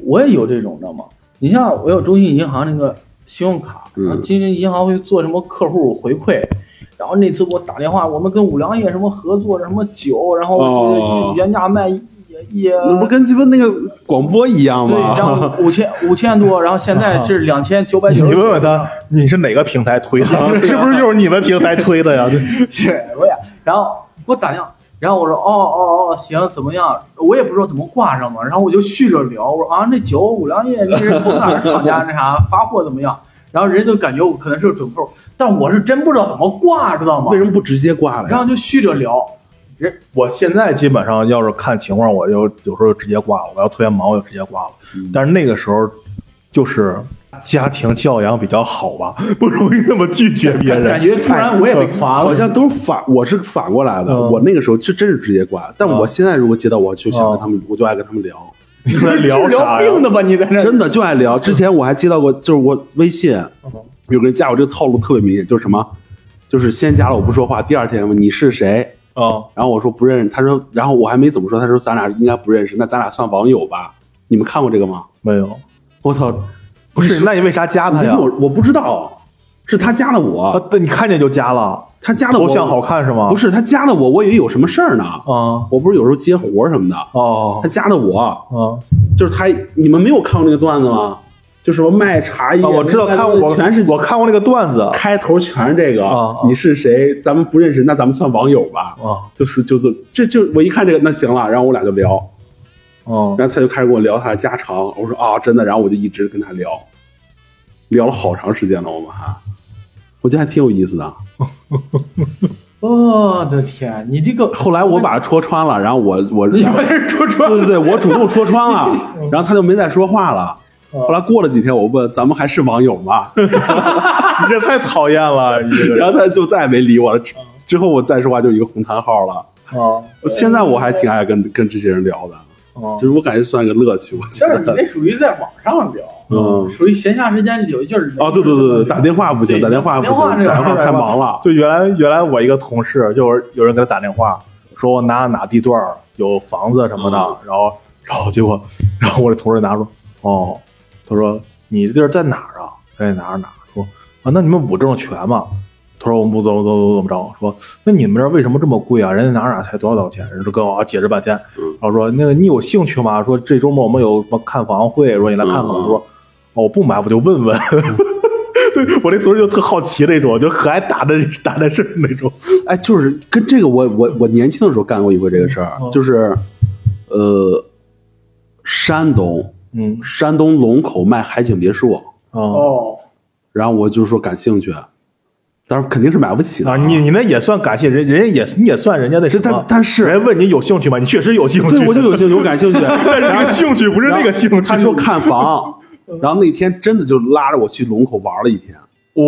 我也有这种，知道吗？你像我有中信银行那个信用卡，嗯然后今天银行会做什么客户回馈，然后那次给我打电话，我们跟五粮液什么合作什么酒，然后原价卖也也那不跟鸡巴那个广播一样吗对，然吗？后五千 五千多，然后现在是 两千九百你九你。问问他你是哪个平台推的，是不是就是你们平台推的呀？是，我也，然后给我打电话，然后我说哦哦哦，行，怎么样？我也不知道怎么挂上嘛，然后我就续着聊，我说啊，那酒五粮液那是从哪儿厂家那啥发货怎么样？然后人家就感觉我可能是个准扣，但我是真不知道怎么挂，知道吗为？什么不直接挂了呀？然后就续着聊，人我现在基本上要是看情况，我就有时候就直接挂了。我要特别忙，我就直接挂了。嗯但是那个时候就是家庭教养比较好吧，不容易那么拒绝别人。感觉突然我也被夸了，好像都是反，我是反过来的。嗯我那个时候就真是直接挂，但嗯我现在如果接到，我就想跟他们，我就爱跟他们聊，你说聊是聊啥呀病？的吧？你在这真的就爱聊。之前我还接到过，就是我微信有个人加我，这个套路特别明显，就是什么，就是先加了我不说话，第二天问你是谁，啊，然后我说不认识，他说，然后我还没怎么说，他说咱俩应该不认识，那咱俩算网友吧？你们看过这个吗？没有，我操，不是，那你为啥加他呀？我我不知道，是他加了我，啊，对你看见就加了，他加的我头像好看是吗？不是他加的我，我以为有什么事儿呢。啊，我不是有时候接活什么的，哦他，加的我，啊，就是他，你们没有看过那个段子吗？就什么卖茶叶，啊我知道看过，我全是我看过那个段子开头全是这个，啊啊你是谁？咱们不认识，那咱们算网友吧？啊，就是就是这就我一看这个，那行了，然后我俩就聊，哦，然后他就开始跟我聊他的家常，我说啊真的，然后我就一直跟他聊，聊了好长时间了，我们还，我觉得还挺有意思的。我的天，你这个后来我把他戳穿了，然后我我你把人戳穿对对对，我主动戳穿了，然后他就没再说话了。后来过了几天，我问咱们还是网友吗？你这太讨厌了，你这个然后他就再也没理我了。之之后我再说话就一个红叹号了。啊，现在我还挺爱跟跟这些人聊的，哦就是我感觉算一个乐趣。我觉但是你，那属于在网上聊，嗯属于闲暇时间有就是哦，对对对对，打电话不行，打电话不行，打电话这电话太忙了。就原来原来我一个同事，就是有人给他打电话，说我哪哪地段有房子什么的，嗯然后然后结果，然后我这同事拿出，哦，他说你这地儿在哪儿啊？在哪儿哪儿？说啊，那你们五证全吗？他说我们不怎么怎么怎么着，说那你们这儿为什么这么贵啊？人家哪儿哪儿才多少多少钱？人就跟我解释半天，嗯然后说那个你有兴趣吗？说这周末我们有什么看房会，说你来看看。嗯我说哦我不买，我就问问。对我那同事就特好奇那种，就可爱打的打的是那种。哎，就是跟这个我我我年轻的时候干过一回这个事儿，嗯就是呃，山东嗯。山东龙口卖海景别墅，哦。哦，然后我就说感兴趣，但是肯定是买不起的。啊，你你那也算感谢人，人家也你也算人家的什这么。但但是。人家问你有兴趣吗？你确实有兴趣，对我就有兴趣，我感兴趣。但是这个兴趣不是那个兴趣。他说看房，然后那天真的就拉着我去龙口玩了一天。哇，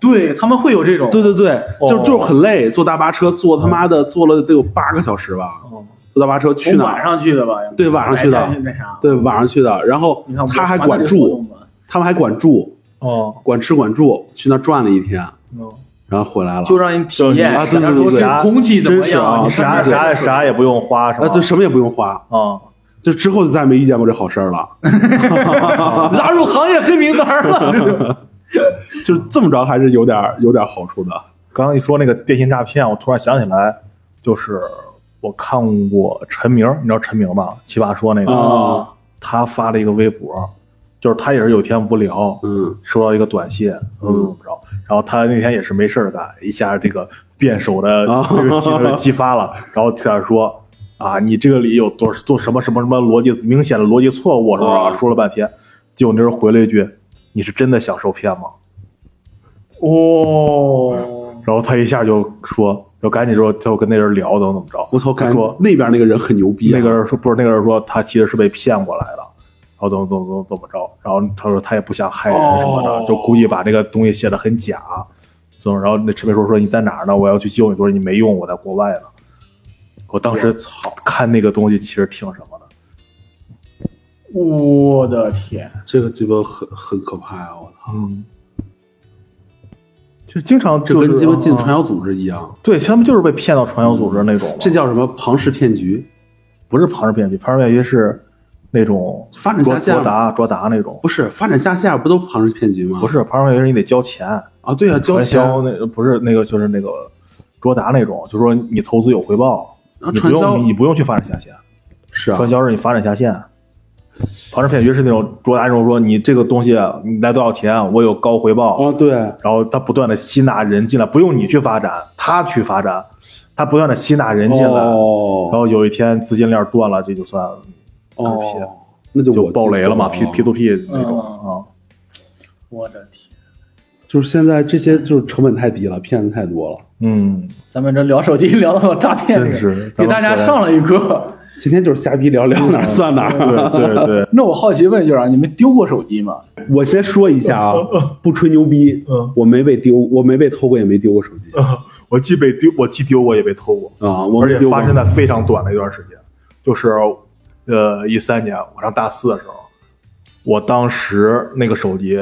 对他们会有这种，对对对，哦。就就是很累，坐大巴车坐他妈的坐了得有八个小时吧，哦坐大巴车去哪晚？上去的吧？对晚上去的那啥，对，晚上去的。然后你看他还管住他们还管住，哦，管吃管住，去那儿转了一天，嗯然后回来了。就让你体验啊对对对对这空气怎么真是啊样，你啥啥水啥也不用花是吧？啊，对，什么也不用花，啊，就之后就再没遇见过这好事儿了。拉入行业黑名单了。就是这么着，还是有点有点好处的。刚刚一说那个电信诈骗，我突然想起来，就是我看过陈明，你知道陈明吧？奇葩说那个，啊他发了一个微博，就是他也是有天无聊，嗯。收到一个短信，怎么怎么着，然后他那天也是没事儿干，一下这个辩手的啊这个技能激发了，然后在那说啊，你这个里有多做什么什么什么逻辑明显的逻辑错误，是吧？啊说了半天，结果那人回了一句：“你是真的想受骗吗？哦，？”然后他一下就说，就赶紧说，就跟那人聊，怎么怎么着。我操，感他说觉那边那个人很牛逼、啊。那个人说不是那个人说他其实是被骗过来的，然后怎么怎么怎么怎么着，然后他说他也不想害人什么的，哦就故意把这个东西写的很假，怎么，然后那陈秘书说你在哪儿呢？我要去救你。说你没用，我在国外呢。我当时操，看那个东西其实挺什么的，我的天，这个鸡巴很很可怕呀！我操，嗯，就经常就是跟鸡巴进啊传销组织一样，对他们就是被骗到传销组织那种嘛，这叫什么庞氏骗局？不是庞氏骗局，庞氏骗局是那种发展下线卓达卓达那种，不是发展下线不都庞氏骗局吗？不是庞氏骗局是你得交钱，啊，对啊，交传钱销那不是那个就是那个卓达那种，就是说你投资有回报，啊，你不用你不用去发展下线，是啊，传销是你发展下线。庞氏骗局是那种主打那种说你这个东西你来多少钱，我有高回报，啊，对，然后他不断的吸纳人进来，不用你去发展，他去发展，他不断的吸纳人进来，然哦后有一天资金链断了，这就算哦，那就就爆雷了嘛，P 啊 P to P 那种嗯啊。我的天，就是现在这些就是成本太低了，骗子太多了。嗯，咱们这聊手机聊到了诈骗，真是给大家上了一课。今天就是瞎逼聊聊哪儿算哪儿。对对对，那我好奇问一句啊，你们丢过手机吗？我先说一下啊，不吹牛逼，嗯。我没被丢，我没被偷过，也没丢过手机。我既被丢，我既丢过也被偷过，啊。我而且没丢过。发生在非常短的一段时间，就是呃一三年我上大四的时候，我当时那个手机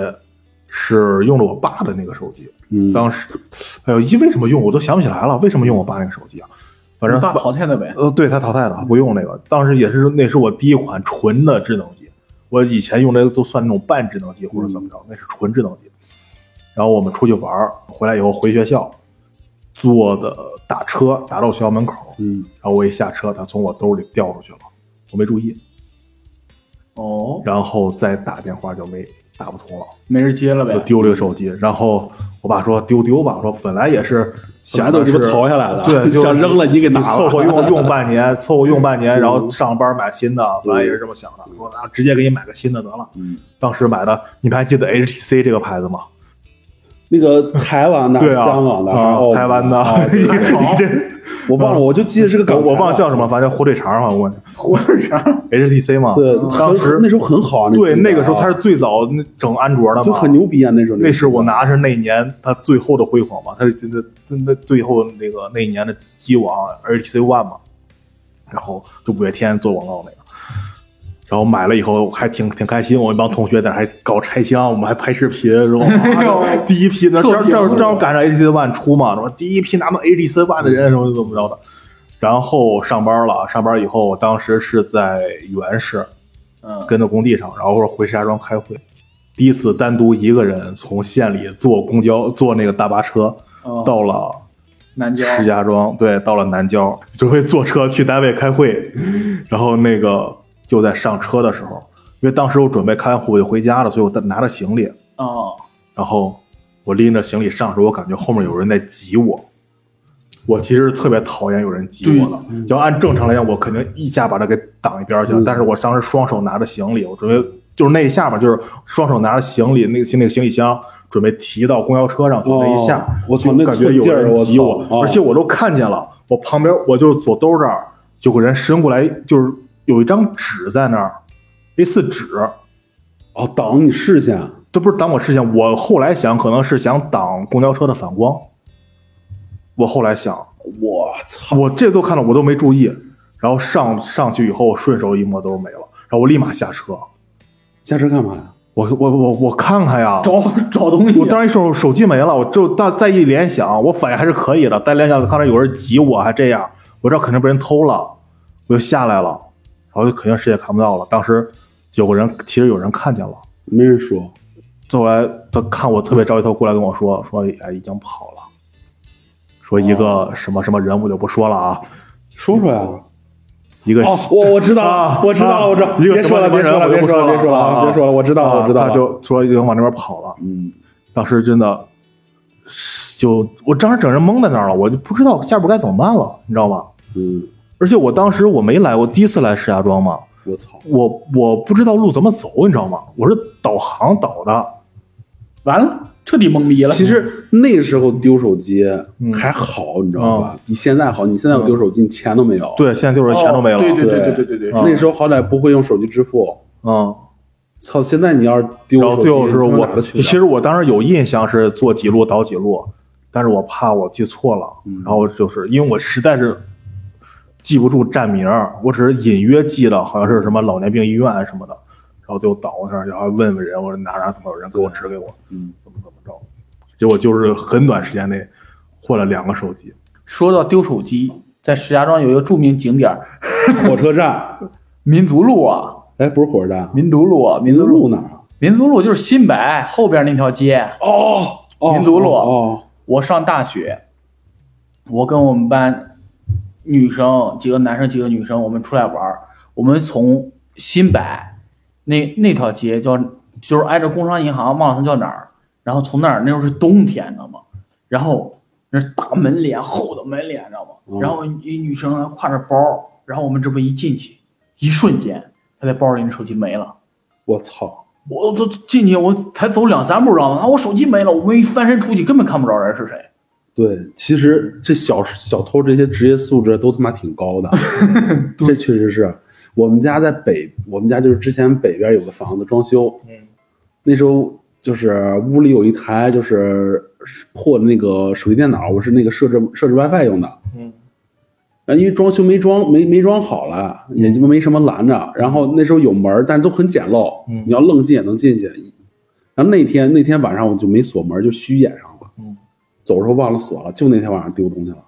是用了我爸的那个手机，嗯，当时哎呦，一为什么用？我都想不起来了，为什么用我爸那个手机啊？反正淘汰的呗。呃，对他淘汰了，不用那个。当时也是，那是我第一款纯的智能机。我以前用的都算那种半智能机或者怎么着，那是纯智能机。然后我们出去玩儿，回来以后回学校，坐的打车打到学校门口，嗯，然后我一下车，他从我兜里掉出去了，我没注意，哦，然后再打电话就没打不通了，没人接了呗。就丢了个手机。然后我爸说丢丢吧，我说本来也是本来都是淘下来的，对，想扔了你给拿了，凑合用用半年，凑合用半年，然后上班买新的，本来也是这么想的，说那直接给你买个新的得了。嗯，当时买的，你们还记得 HTC 这个牌子吗？那个台湾的、对啊，香港的、啊台湾的，好这我忘了，我就记得是个港我，我忘了叫什么，反正火腿肠嘛，我问火腿肠，HTC 嘛，对，当时那时候很好啊，对那个时候它是最早那整安卓的就嘛，很牛逼啊，那时候那是我拿是那年它最后的辉煌嘛，它是那那那最后那个那一年的机王 HTC One 嘛，然后就五月天做广告那个，然后买了以后还挺挺开心，我一帮同学在那还搞拆箱，我们还拍视频，是吧？啊第一批那正正正好赶上 A D C One 出嘛，什么第一批拿到 A D C One 的人什么怎么着的，然后上班了，上班以后，我当时是在原市，嗯，跟着工地上，然后回石家庄开会，第一次单独一个人从县里坐公交坐那个大巴车哦到了南郊石家庄，对，到了南郊，准备坐车去单位开会，然后那个就在上车的时候，因为当时我准备开完会就回家了，所以我带拿着行李，哦，然后我拎着行李上时候，我感觉后面有人在挤我。我其实特别讨厌有人挤我的，就按正常来讲，我肯定一下把他给挡一边去了。嗯。但是我当时双手拿着行李，我准备就是那一下嘛，就是双手拿着行李，那个那个行李箱准备提到公交车上去，哦那一下，我操那感觉有挤我，而且我都看见了，我旁边我就是左兜这儿有个人伸过来，就是有一张纸在那儿，A4 纸，哦，挡你视线，这不是挡我视线，我后来想可能是想挡公交车的反光。我后来想，我操，我这都看到，我都没注意。然后上上去以后，顺手一摸兜没了，然后我立马下车。下车干嘛呀？我我我我看看呀，找找东西，我当时手手机没了，我就再再一联想，我反应还是可以的。再联想，刚才有人挤我，还这样，我知道肯定被人偷了，我就下来了，然后就肯定谁也看不到了。当时有个人，其实有人看见了。没人说，后来他看我特别着急，他过来跟我说说哎已经跑了，说一个什么什么人我就不说了啊，说说呀。一个哦，我我知道啊了，我知道了，我知道，一个别说了，别说了，别说了，别说了，啊别说了，我知道了，我知道。他就说已经往那边跑了。嗯，当时真的就我当时整人懵在那儿了，我就不知道下边该怎么办了，你知道吧？嗯，而且我当时我没来我第一次来石家庄嘛我操我我不知道路怎么走你知道吗？我是导航导的。完了彻底懵逼了。其实那时候丢手机还好你知道吧比现在好你现在要丢手机你钱都没有对现在丢手机钱都没有对对对对对对对那时候好歹不会用手机支付嗯。操现在你要是丢手机我其实我当时有印象是坐几路倒几路但是我怕我记错了然后就是因为我实在是记不住站名儿，我只是隐约记得好像是什么老年病医院什么的，然后就倒那儿，然后问问人，我说哪哪怎么有人给我指给我，嗯，怎么怎么着，结果就是很短时间内换了两个手机，说到丢手机，在石家庄有一个著名景点儿 火车站，民族路啊，哎，不是火车站，民族路啊，民族路，哪儿。啊？民族路就是新北后边那条街。哦，哦民族路。哦，我上大学，我跟我们班女生几个男生几个女生，我们出来玩儿。我们从新百那那条街叫，就是挨着工商银行，忘了它叫哪儿。然后从那儿那时候是冬天，你知道吗？然后那是大门脸，厚的门脸，你知道吗？嗯然后一女生呢挎着包，然后我们这不一进去，一瞬间，她在包里那手机没了。我操，我都进去，我才走两三步，知道吗？啊，我手机没了，我们一翻身出去，根本看不着人是谁。对，其实这小小偷这些职业素质都他妈挺高的，这确实是。我们家在北，我们家就是之前北边有个房子装修，嗯，那时候就是屋里有一台就是破的那个手机电脑，我是那个设置设置 WiFi 用的，嗯，啊，因为装修没装没没装好了，也鸡巴没什么拦着。然后那时候有门，但都很简陋，嗯你要愣进也能进去。然后那天那天晚上我就没锁门，就虚掩上走的时候忘了锁了，就那天晚上丢东西了。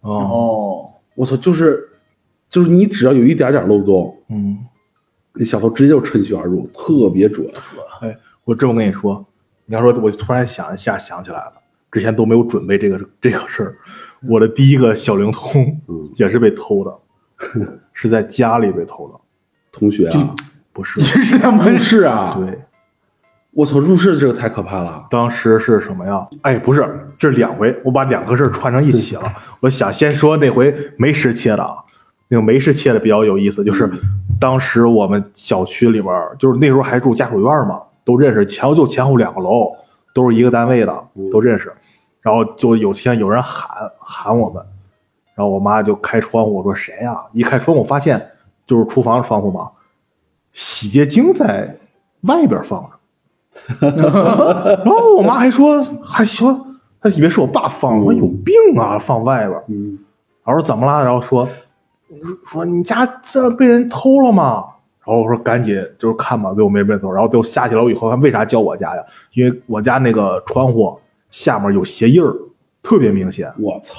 哦，哦，我操，就是就是你只要有一点点漏洞，嗯。那小偷直接就趁虚而入，特别准。哎，我这么跟你说，你要说，我突然想一下想起来了，之前都没有准备这个这个事儿。我的第一个小灵通嗯，也是被偷的，是在家里被偷的，同学啊，不是？是他们入室啊，对，我操，入室这个太可怕了。当时是什么呀？哎，不是，这是两回，我把两个事儿串成一起了。我想先说那回没失窃的啊，那个没失窃的比较有意思，就是当时我们小区里边，就是那时候还住家属院嘛，都认识，前后就前后两个楼，都是一个单位的，都认识。然后就有天有人喊喊我们，然后我妈就开窗户，我说谁呀、一开窗户发现就是厨房窗户嘛，洗洁精在外边放着。然后我妈还说，还说，她以为是我爸放的，我说有病啊，放外边。嗯，然后说怎么了？然后说说你家这被人偷了吗？然后我说赶紧就是看吧，最后没被偷。然后最后下去楼以后，为啥叫我家呀？因为我家那个窗户下面有鞋印儿，特别明显我操，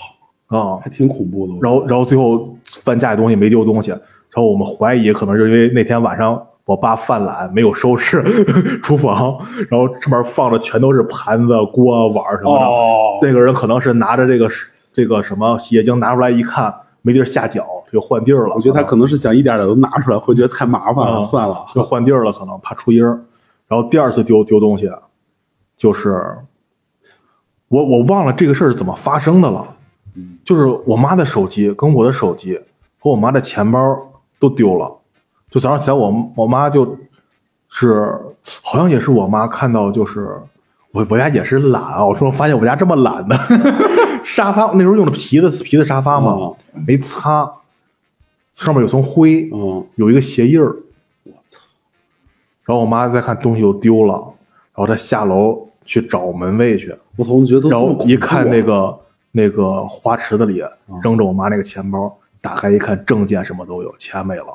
啊。还挺恐怖的。然后然后最后翻家里东西没丢东西，然后我们怀疑可能是因为那天晚上我爸犯懒没有收拾 厨房，然后上面放的全都是盘子、锅、碗什么的。哦，那个人可能是拿着这个这个什么洗洁精拿出来一看没地儿下脚，就换地儿了。我觉得他可能是想一点点都拿出来，会觉得太麻烦了，啊算了。就换地儿了，可能怕出音儿。然后第二次丢丢东西，就是我我忘了这个事儿是怎么发生的了。就是我妈的手机跟我的手机和我妈的钱包都丢了。就早上起来我，我妈就是好像也是我妈看到，就是我我家也是懒啊。我说发现我家这么懒的 沙发，那时候用的皮的皮的沙发嘛，哦没擦，上面有层灰，嗯，有一个鞋印儿。我操，然后我妈再看东西又丢了，然后她下楼去找门卫去，我总，觉得然后一看那个那个花池子里扔着我妈那个钱包，打开一看证件什么都有，钱没了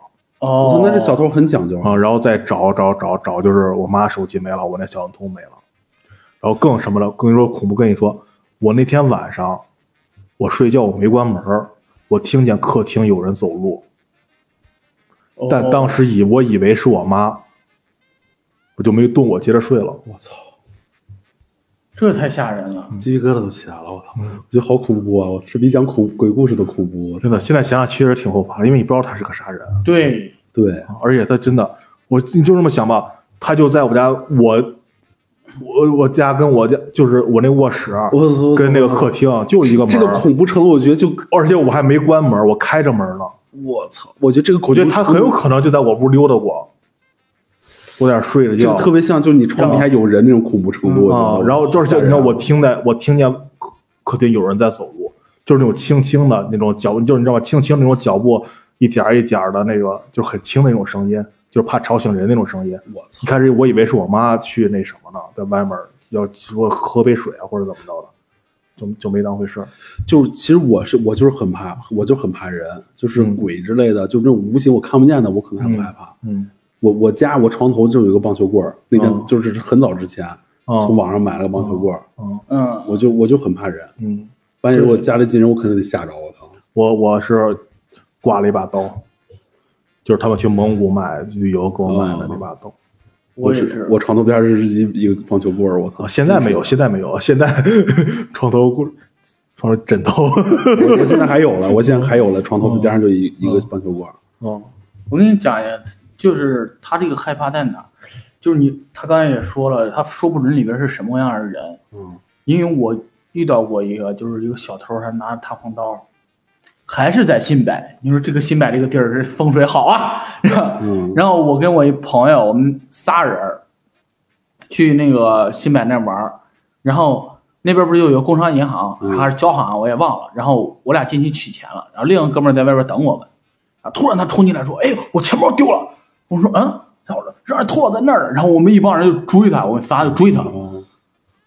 我哦操，，那这小偷很讲究啊，然后再找找找找，就是我妈手机没了，我那小灵通没了，然后更什么了，跟你说恐怖，跟你说，我那天晚上我睡觉我没关门，我听见客厅有人走路，但当时以我以为是我妈，我就没动，我接着睡了。我操，这太吓人了。鸡皮疙瘩都起来了，我操，嗯我觉得好恐怖啊！我这比讲恐鬼故事都恐怖。真的，现在想想确实挺后怕，因为你不知道他是个啥人，对，对，而且他真的，我你就这么想吧，他就在我家，我我我家跟我家就是我那卧室我我跟那个客厅就一个门，这个恐怖程度，我觉得就而且我还没关门，我开着门呢。我操，我觉得这个恐怖我觉得他很有可能就在我屋溜达过，我在那睡着觉这个，特别像就是你床底下有人那种恐怖程度。啊，然后就是你知道我听在我听见客客厅有人在走路，就是那种轻轻的那种脚步，就是你知道吗？轻轻那种脚步，一点儿一点儿的那个，就是很轻的那种声音，就是怕吵醒人那种声音。我操一，开始我以为是我妈去那什么呢，在外面要说喝杯水啊或者怎么着的，就就没当回事儿。就是其实我是我就是很怕，我就很怕人，就是嗯鬼之类的，就这种无形我看不见的，我可能还不害怕。嗯，我我家我床头就有一个棒球棍儿，那个嗯就是很早之前哦从网上买了个棒球棍儿，我就我就很怕人，嗯，万一我家里进人，我肯定得吓着我操。我我是挂了一把刀，就是他们去蒙古买旅游给我买的那把刀。是我也是，我床头边是一一个棒球棍儿，我操！啊，现在没有，现在没有，现在床头柜床头枕头。我我现在还有了，我现在还有了，床头边上就一一个棒球棍儿。哦，我跟你讲呀，就是他这个害怕在哪儿？就是你，他刚才也说了，他说不准里边是什么样的人。嗯，因为我遇到过一个，就是一个小偷，他拿着弹簧刀，还是在新北。你说这个新北这个地儿是风水好啊，是吧？嗯然后我跟我一朋友，我们仨人去那个新北那玩儿，然后那边不是有一个工商银行嗯还是交行，我也忘了。然后我俩进去取钱了，然后另一个哥们儿在外边等我们，啊，突然他冲进来说：“哎，我钱包丢了。”我说：“嗯。”然后让人偷了在那儿呢。然后我们一帮人就追他，我们仨就追他，哦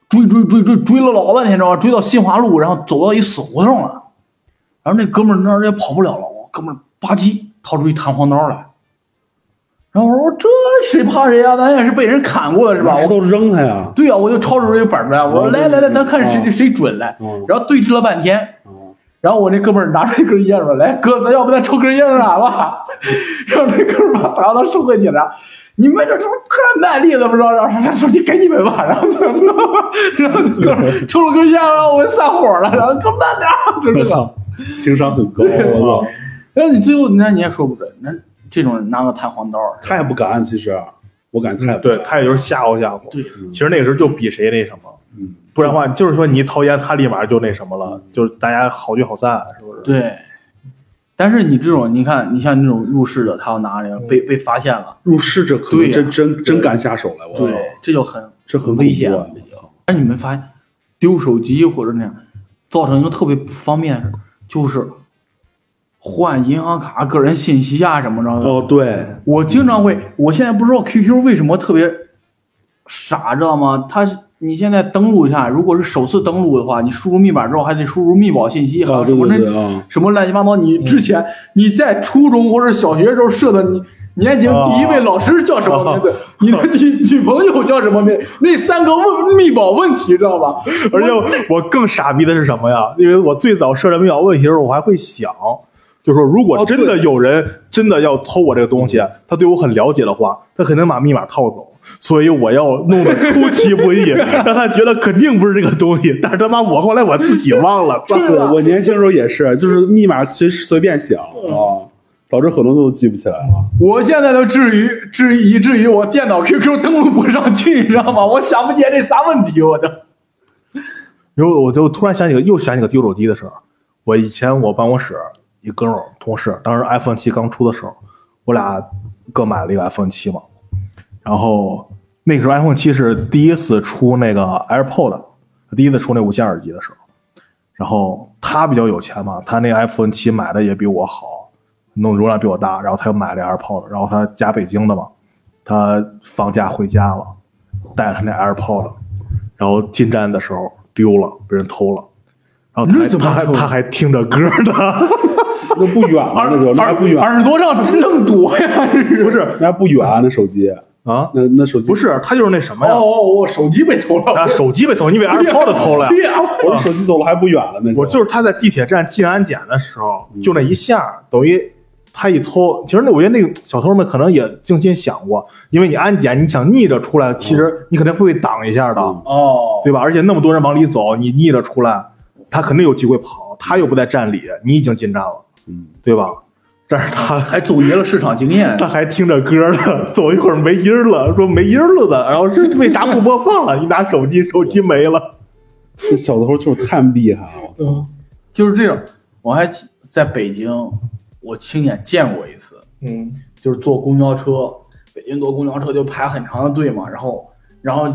追追追追追了老半天，知道吗？追到新华路，然后走到一死胡同了。然后那哥们儿那儿也跑不了了，我哥们儿吧唧掏出一弹簧刀来。然后我说这谁怕谁啊？咱也是被人砍过的是吧？我都扔他呀！对呀、我就抄出这个本儿来，我说哦来来来，咱看谁哦谁准来。哦然后对峙了半天，哦然后我那哥们儿拿出一根烟说：“来 哥，咱要不咱抽根烟啥吧？” 然后那哥们儿把弹簧刀收回去了。你们这是不是太卖力了？不知道，然后说说你给你们吧，然后然后然后那哥们儿抽了根烟，然后我们散伙了，然后哥慢点儿，就这个。情商很高，我操！然后你最后那你也说不准，那这种人拿个弹簧刀，他也不敢，其实我感觉他也对他也就是吓唬吓唬。对，其实那个时候就比谁那什么，嗯，不然的话，就是说你一掏烟，他立马就那什么了，就是大家好聚好散，是不是？对。但是你这种，你看，你像那种入室的，他要拿那个被被发现了，入室这可真真真敢下手来，我操！对，这就很这很危险恐怖啊了。而你们发现丢手机或者那样，造成一个特别不方便的，就是换银行卡、个人信息啊什么的。哦，对，我经常会，我现在不知道 QQ 为什么特别傻，知道吗？它是你现在登录一下，如果是首次登录的话，你输入密码之后还得输入密保信息，还啊，有什么那什么乱七八糟。你之前你在初中或者小学时候设的你。年级第一位老师叫什么名字？你的女女朋友叫什么名？那三个问密保问题，知道吧？而且我更傻逼的是什么呀？因为我最早设置密保问题的时候，我还会想，就说如果哦真的有人真的要偷我这个东西，他对我很了解的话，他肯定把密码套走。所以我要弄得出其不意，让他觉得肯定不是这个东西。但是他妈我后来我自己忘了，是对，我年轻时候也是，就是密码随随便想啊，导致很多都记不起来了。我现在都至于至于以至于我电脑 QQ 登录不上去，你知道吗？我想不起来这仨问题，我都。然后我就突然想起个，又想起个丢手机的事儿。我以前我办公室一哥们儿同事，当时 iPhone 七刚出的时候，我俩各买了一个 iPhone 七嘛。然后那个时候 iPhone 七是第一次出那个 AirPod，第一次出那无线耳机的时候。然后他比较有钱嘛，他那个 iPhone 七买的也比我好，弄容量比我大。然后他又买了 AirPod，然后他家北京的嘛，他放假回家了，带着他那 AirPod，然后进站的时候丢了，被人偷了。然后他还他还听着歌呢，那不远啊，那就那还不远，耳朵上愣躲呀，这 是不是那还不远啊，那手机，啊，那那手机不，是，他就是那什么呀，哦哦哦，手机被偷了，啊，手机被偷，你被 AirPod 偷了呀？对呀，我的手机走了还不远了，呢我就是他在地铁站进安检的时候，就那一下，等于他一偷。其实那我觉得那个小偷们可能也精心想过，因为你安检，你想逆着出来，其实你肯定会被挡一下的，嗯哦，对吧？而且那么多人往里走，你逆着出来，他肯定有机会跑，他又不在站里，你已经进站了，嗯，对吧？但是他 还总结了市场经验他。还听着歌呢，走一会儿没音儿了，说没音儿了的，然后这为啥不播放了？一拿手机，手机没了。这小偷就是太厉害了，嗯！就是这种，我还在北京，我亲眼见过一次，嗯就是坐公交车，北京坐公交车就排很长的队嘛，然后，然后，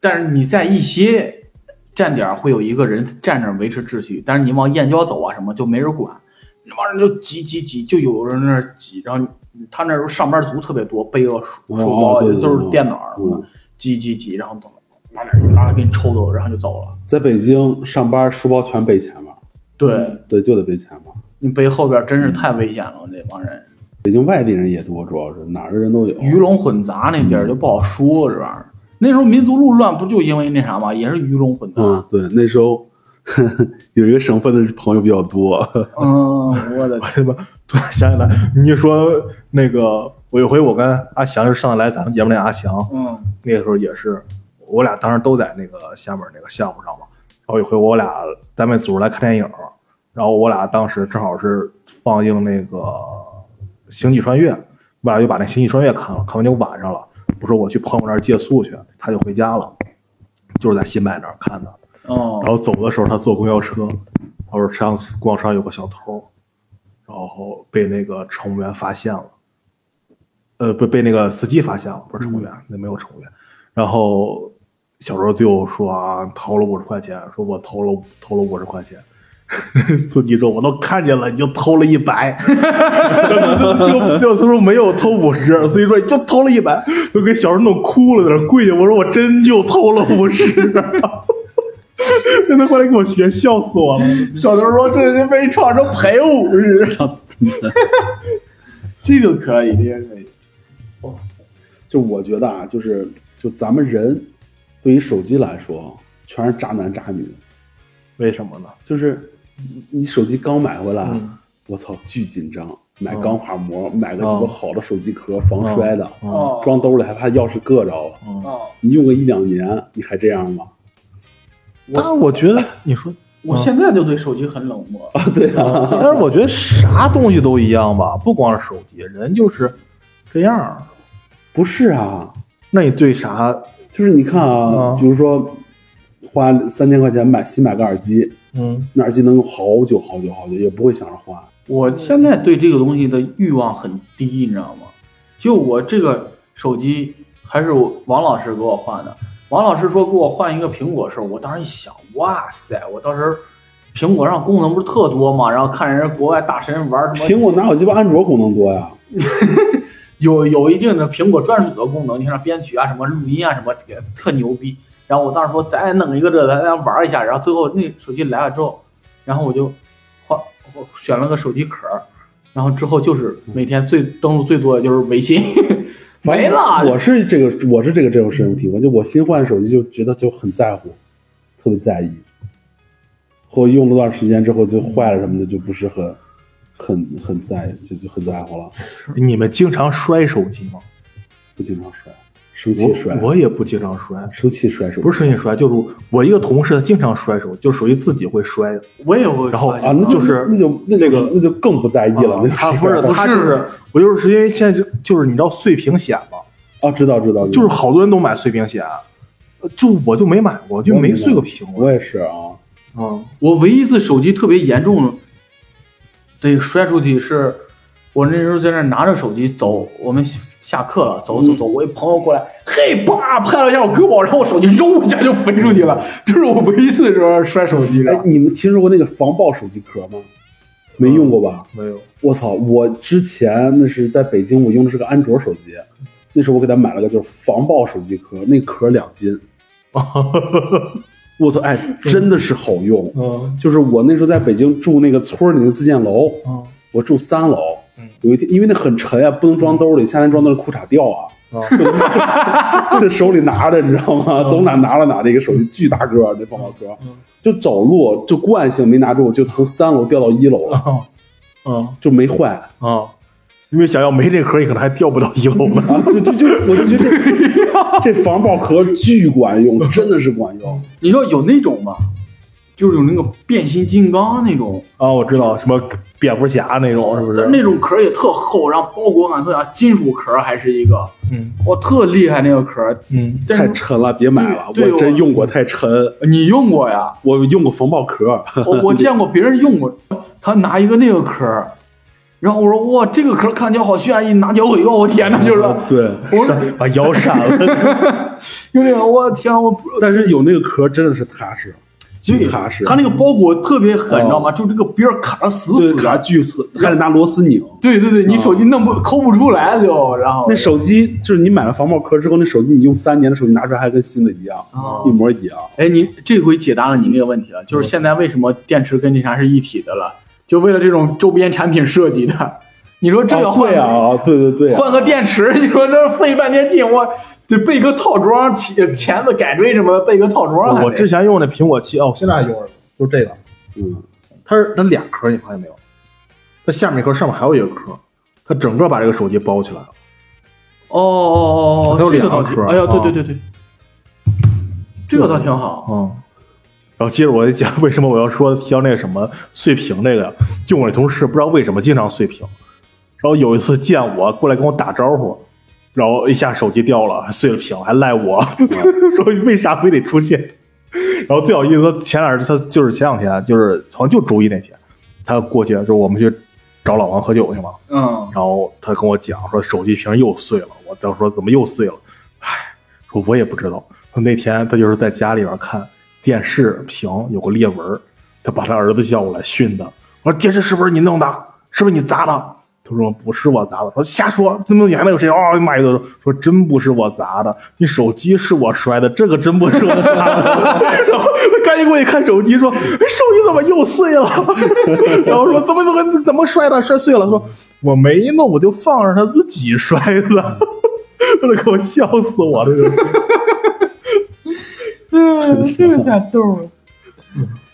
但是你在一些站点会有一个人站那维持秩序，但是你往燕郊走啊什么就没人管，那帮人就挤挤挤，就有人在那儿挤，然后他那时候上班族特别多，背个书哦书包都是电脑什么挤挤挤，然后等拉链一拉给你抽走，然后就走了。在北京上班，书包全背前面，对对，就得背前面。你背后边真是太危险了，那帮人北京外地人也多，主要是哪儿的人都有。鱼龙混杂那地儿就不好说这玩意儿。那时候民族路乱不就因为那啥吗？也是鱼龙混杂。嗯，对，那时候 有一个省份的朋友比较多。嗯，我的他妈 突然想起来，你说那个，我有回我跟阿翔就上来咱们节目那阿翔，嗯那个时候也是，我俩当时都在那个下面那个项目上嘛。然后有回我俩咱们组织来看电影，然后我俩当时正好是放映那个《星际穿越》，我俩就把那《星际穿越》看了，看完就晚上了。我说我去朋友那儿借宿去，他就回家了，就是在新麦那儿看的。哦然后走的时候他坐公交车，他说上公交车上有个小偷，然后被那个乘务员发现了，呃，被被那个司机发现了，不是乘务员，那没有乘务员。然后小时候就说啊，掏了五十块钱，说我偷了偷了五十块钱。司机说：“我都看见了，你就偷了一百，就就他说没有偷五十，司机说就偷了一百，都给小时候弄哭了，在那跪下。我说我真就偷了五十，那他过来给我学笑死我了。小头说这是被创成陪舞似的，这个可以，这个可以。就我觉得啊，就是就咱们人对于手机来说，全是渣男渣女。为什么呢？就是你你手机刚买回来，嗯我操，巨紧张，买嗯钢化膜，买个鸡巴嗯好的手机壳，防摔的，装兜里还怕钥匙硌着了。嗯，哦，你用个一两年，你还这样吗？但是我觉得 你说，我现在就对手机很冷漠。啊，对啊，但是我觉得啥东西都一样吧，不光是手机，人就是这样。不是啊，那你对啥？就是你看啊，嗯比如说花三千块钱买新买个耳机，嗯那耳机能用好久好久好久，也不会想着换。我现在对这个东西的欲望很低，你知道吗？就我这个手机还是王老师给我换的。王老师说给我换一个苹果的时候，我当时一想，哇塞！我当时苹果上功能不是特多吗？然后看人家国外大神玩什么，苹果哪有鸡巴安卓功能多呀？有有一定的苹果专属的功能，你像编曲啊、什么录音啊、什么，特牛逼。然后我当时说，咱也弄一个这个，咱玩一下。然后最后那手机来了之后，然后我就换，我选了个手机壳儿，然后之后就是每天最登录最多的就是微信，没了。我是这个，我是这个这种深有体会。就我新换手机就觉得就很在乎，特别在意。或用了段时间之后就坏了什么的，就不是很很很在意，就就很在乎了。你们经常摔手机吗？不经常摔，生气摔，我我也不经常摔，生气摔手。不是生气摔，就是我一个同事他经常摔手，就属于自己会摔。我也会然后啊，那就是那就那这个个那就更不在意了。那他不是他就是我就是因为现在就就是你知道碎屏险吗？啊，知道知道，就是好多人都买碎屏险，呃就我就没买过，就没碎过屏。我也是啊，嗯我唯一一次手机特别严重的摔出去是，我那时候在那拿着手机走，我们下课了，走走走，我一朋友过来，嘿，叭拍了一下我胳膊，然后我手机揉一下就飞出去了，这是我唯一一次时候摔手机的，。哎你们听说过那个防爆手机壳吗？没用过吧？没有，我操！我之前那是在北京，我用的是个安卓手机，那时候我给他买了个就是防爆手机壳，那壳两斤。我操！哎，真的是好用。嗯就是我那时候在北京住那个村儿里的自建楼，嗯我住三楼嗯。有一天，因为那很沉啊，不能装兜里，夏天装兜里裤衩掉啊。这手里拿着，你知道吗？走哪拿了哪的一个手机，巨大个儿那防爆壳嗯，就走路就惯性没拿住，就从三楼掉到一楼了，啊嗯就没坏。啊！因为想要没这壳，你可能还掉不到一楼呢。啊，就就就，我就觉得这这防爆壳巨管用，真的是管用。你说有那种吗？就是有那个变形金刚那种，啊，我知道什么蝙蝠侠那种是不是？但那种壳也特厚，然后包裹感特强，金属壳还是一个，嗯哇，特厉害那个壳。嗯太沉了，别买了，我真用过，太沉。你用过呀？我用过防爆壳，我我见过别人用过，他拿一个那个壳，然后我说哇，这个壳看起来好炫，一拿脚尾巴，我天哪，就是对，我说把腰闪了。有点我天，我不但是有那个壳真的是踏实。巨踏实。它那个包裹特别狠，你知道吗？就这个边卡的死对死的。卡巨死，还得拿螺丝拧。对对对，你手机弄不抠不出来就，然后那手机就是你买了防爆壳之后，那手机你用三年的手机拿出来还跟新的一样，哦一模一样。哎，你这回解答了你那个问题了，就是现在为什么电池跟那啥是一体的了？就为了这种周边产品设计的。你说这个哦换啊，对对对啊，换个电池，你说这费半天劲，我得备个套装，钳钳子、改锥什么的，备个套装。我之前用的苹果七，哦，我现在还用着，就这个，嗯，它是它俩壳，你发现没有？它下面一颗，上面还有一个壳，它整个把这个手机包起来了。哦哦哦它有哦，这个倒挺，两个壳哎呀，对啊对对对，这个倒挺好。嗯，然后接着我就讲为什么我要说提到那个什么碎屏这个，就我那同事不知道为什么经常碎屏，然后有一次见我过来跟我打招呼，然后一下手机掉了，还碎了屏，还赖我，说为啥非得出现。然后最有意思，他前两日他就是前两天，就是好像就周一那天，他过去就是我们去找老王喝酒去嘛，嗯，然后他跟我讲说手机屏又碎了，我当时说怎么又碎了？唉，说我也不知道。说那天他就是在家里边看电视屏有个裂纹，他把他儿子叫过来训他，我说电视是不是你弄的？是不是你砸的？他说不是我砸的。我说瞎说，怎么你还能有谁？哦，妈呀！说真不是我砸的，你手机是我摔的，这个真不是我砸的。然后他赶紧过去看手机，说哎手机怎么又碎了？然后说怎么怎么怎么摔的？摔碎了？说我没弄，我就放着他自己摔的。他都给我笑死我了！这个嗯，这个太逗了。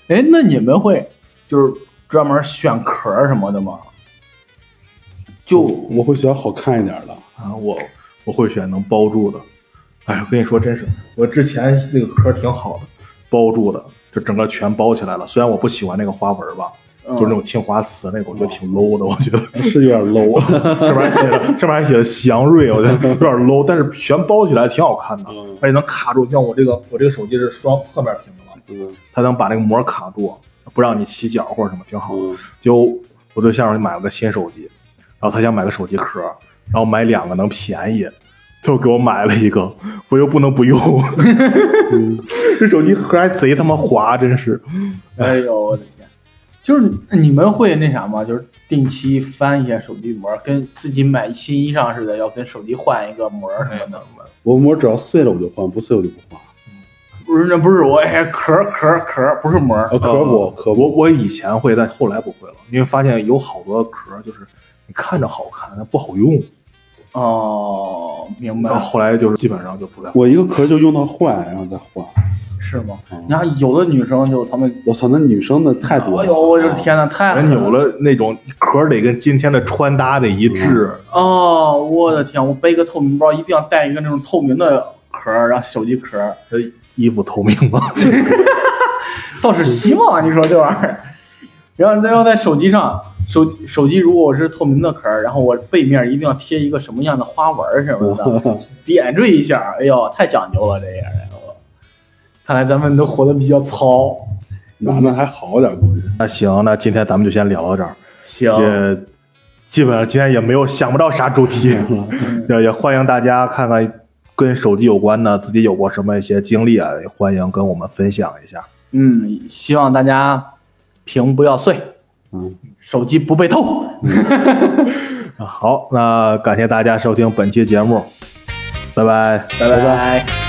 哎，那你们会就是专门选壳什么的吗？就我会选好看一点的。啊，我我会选能包住的。哎，我跟你说，真是我之前那个壳挺好的，包住的，就整个全包起来了。虽然我不喜欢那个花纹吧，嗯就是那种青花瓷那个，我觉得挺 low 的。我觉得 是有点 low，上面还写着上面还写着祥瑞，我觉得有点 low，但是全包起来挺好看的，嗯而且能卡住。像我这个我这个手机是双侧面屏的嘛，嗯它能把那个膜卡住，不让你起角或者什么，挺好就我对象就买了个新手机，然后他想买个手机壳，然后买两个能便宜，他又给我买了一个，我又不能不用，这手机壳还贼他妈滑，真是。哎呦我的天！就是你们会那啥吗？就是定期翻一下手机膜，跟自己买新衣裳似的，要跟手机换一个膜什么的。我膜只要碎了我就换，不碎我就不换。不是，那不是我，哎，壳壳壳，不是膜。呃，可不壳我不，我以前会，但后来不会了，因为发现有好多壳就是你看着好看，但不好用。哦，明白，然后后来就是基本上就不再。我一个壳就用到坏，然后再换。是吗嗯？你看有的女生就她们，我操，那女生的太多了。哎呦，我的天呐，太狠人有了那种壳得跟今天的穿搭得一致，哦！我的天，我背个透明包，一定要带一个那种透明的壳儿，然后手机壳儿，这衣服透明吗？倒是希望啊你说这玩意儿。然后，然后在手机上，手手机如果我是透明的壳儿，然后我背面一定要贴一个什么样的花纹儿什么的，点缀一下。哎呦，太讲究了这也。看来咱们都活得比较糙。咱们还好点，估计。那行，那今天咱们就先聊到这儿。行，也基本上今天也没有想不到啥主题，也 也欢迎大家看看跟手机有关的，自己有过什么一些经历啊，也欢迎跟我们分享一下。嗯，希望大家屏不要碎，嗯，手机不被偷。好，那感谢大家收听本期节目，拜拜。拜拜。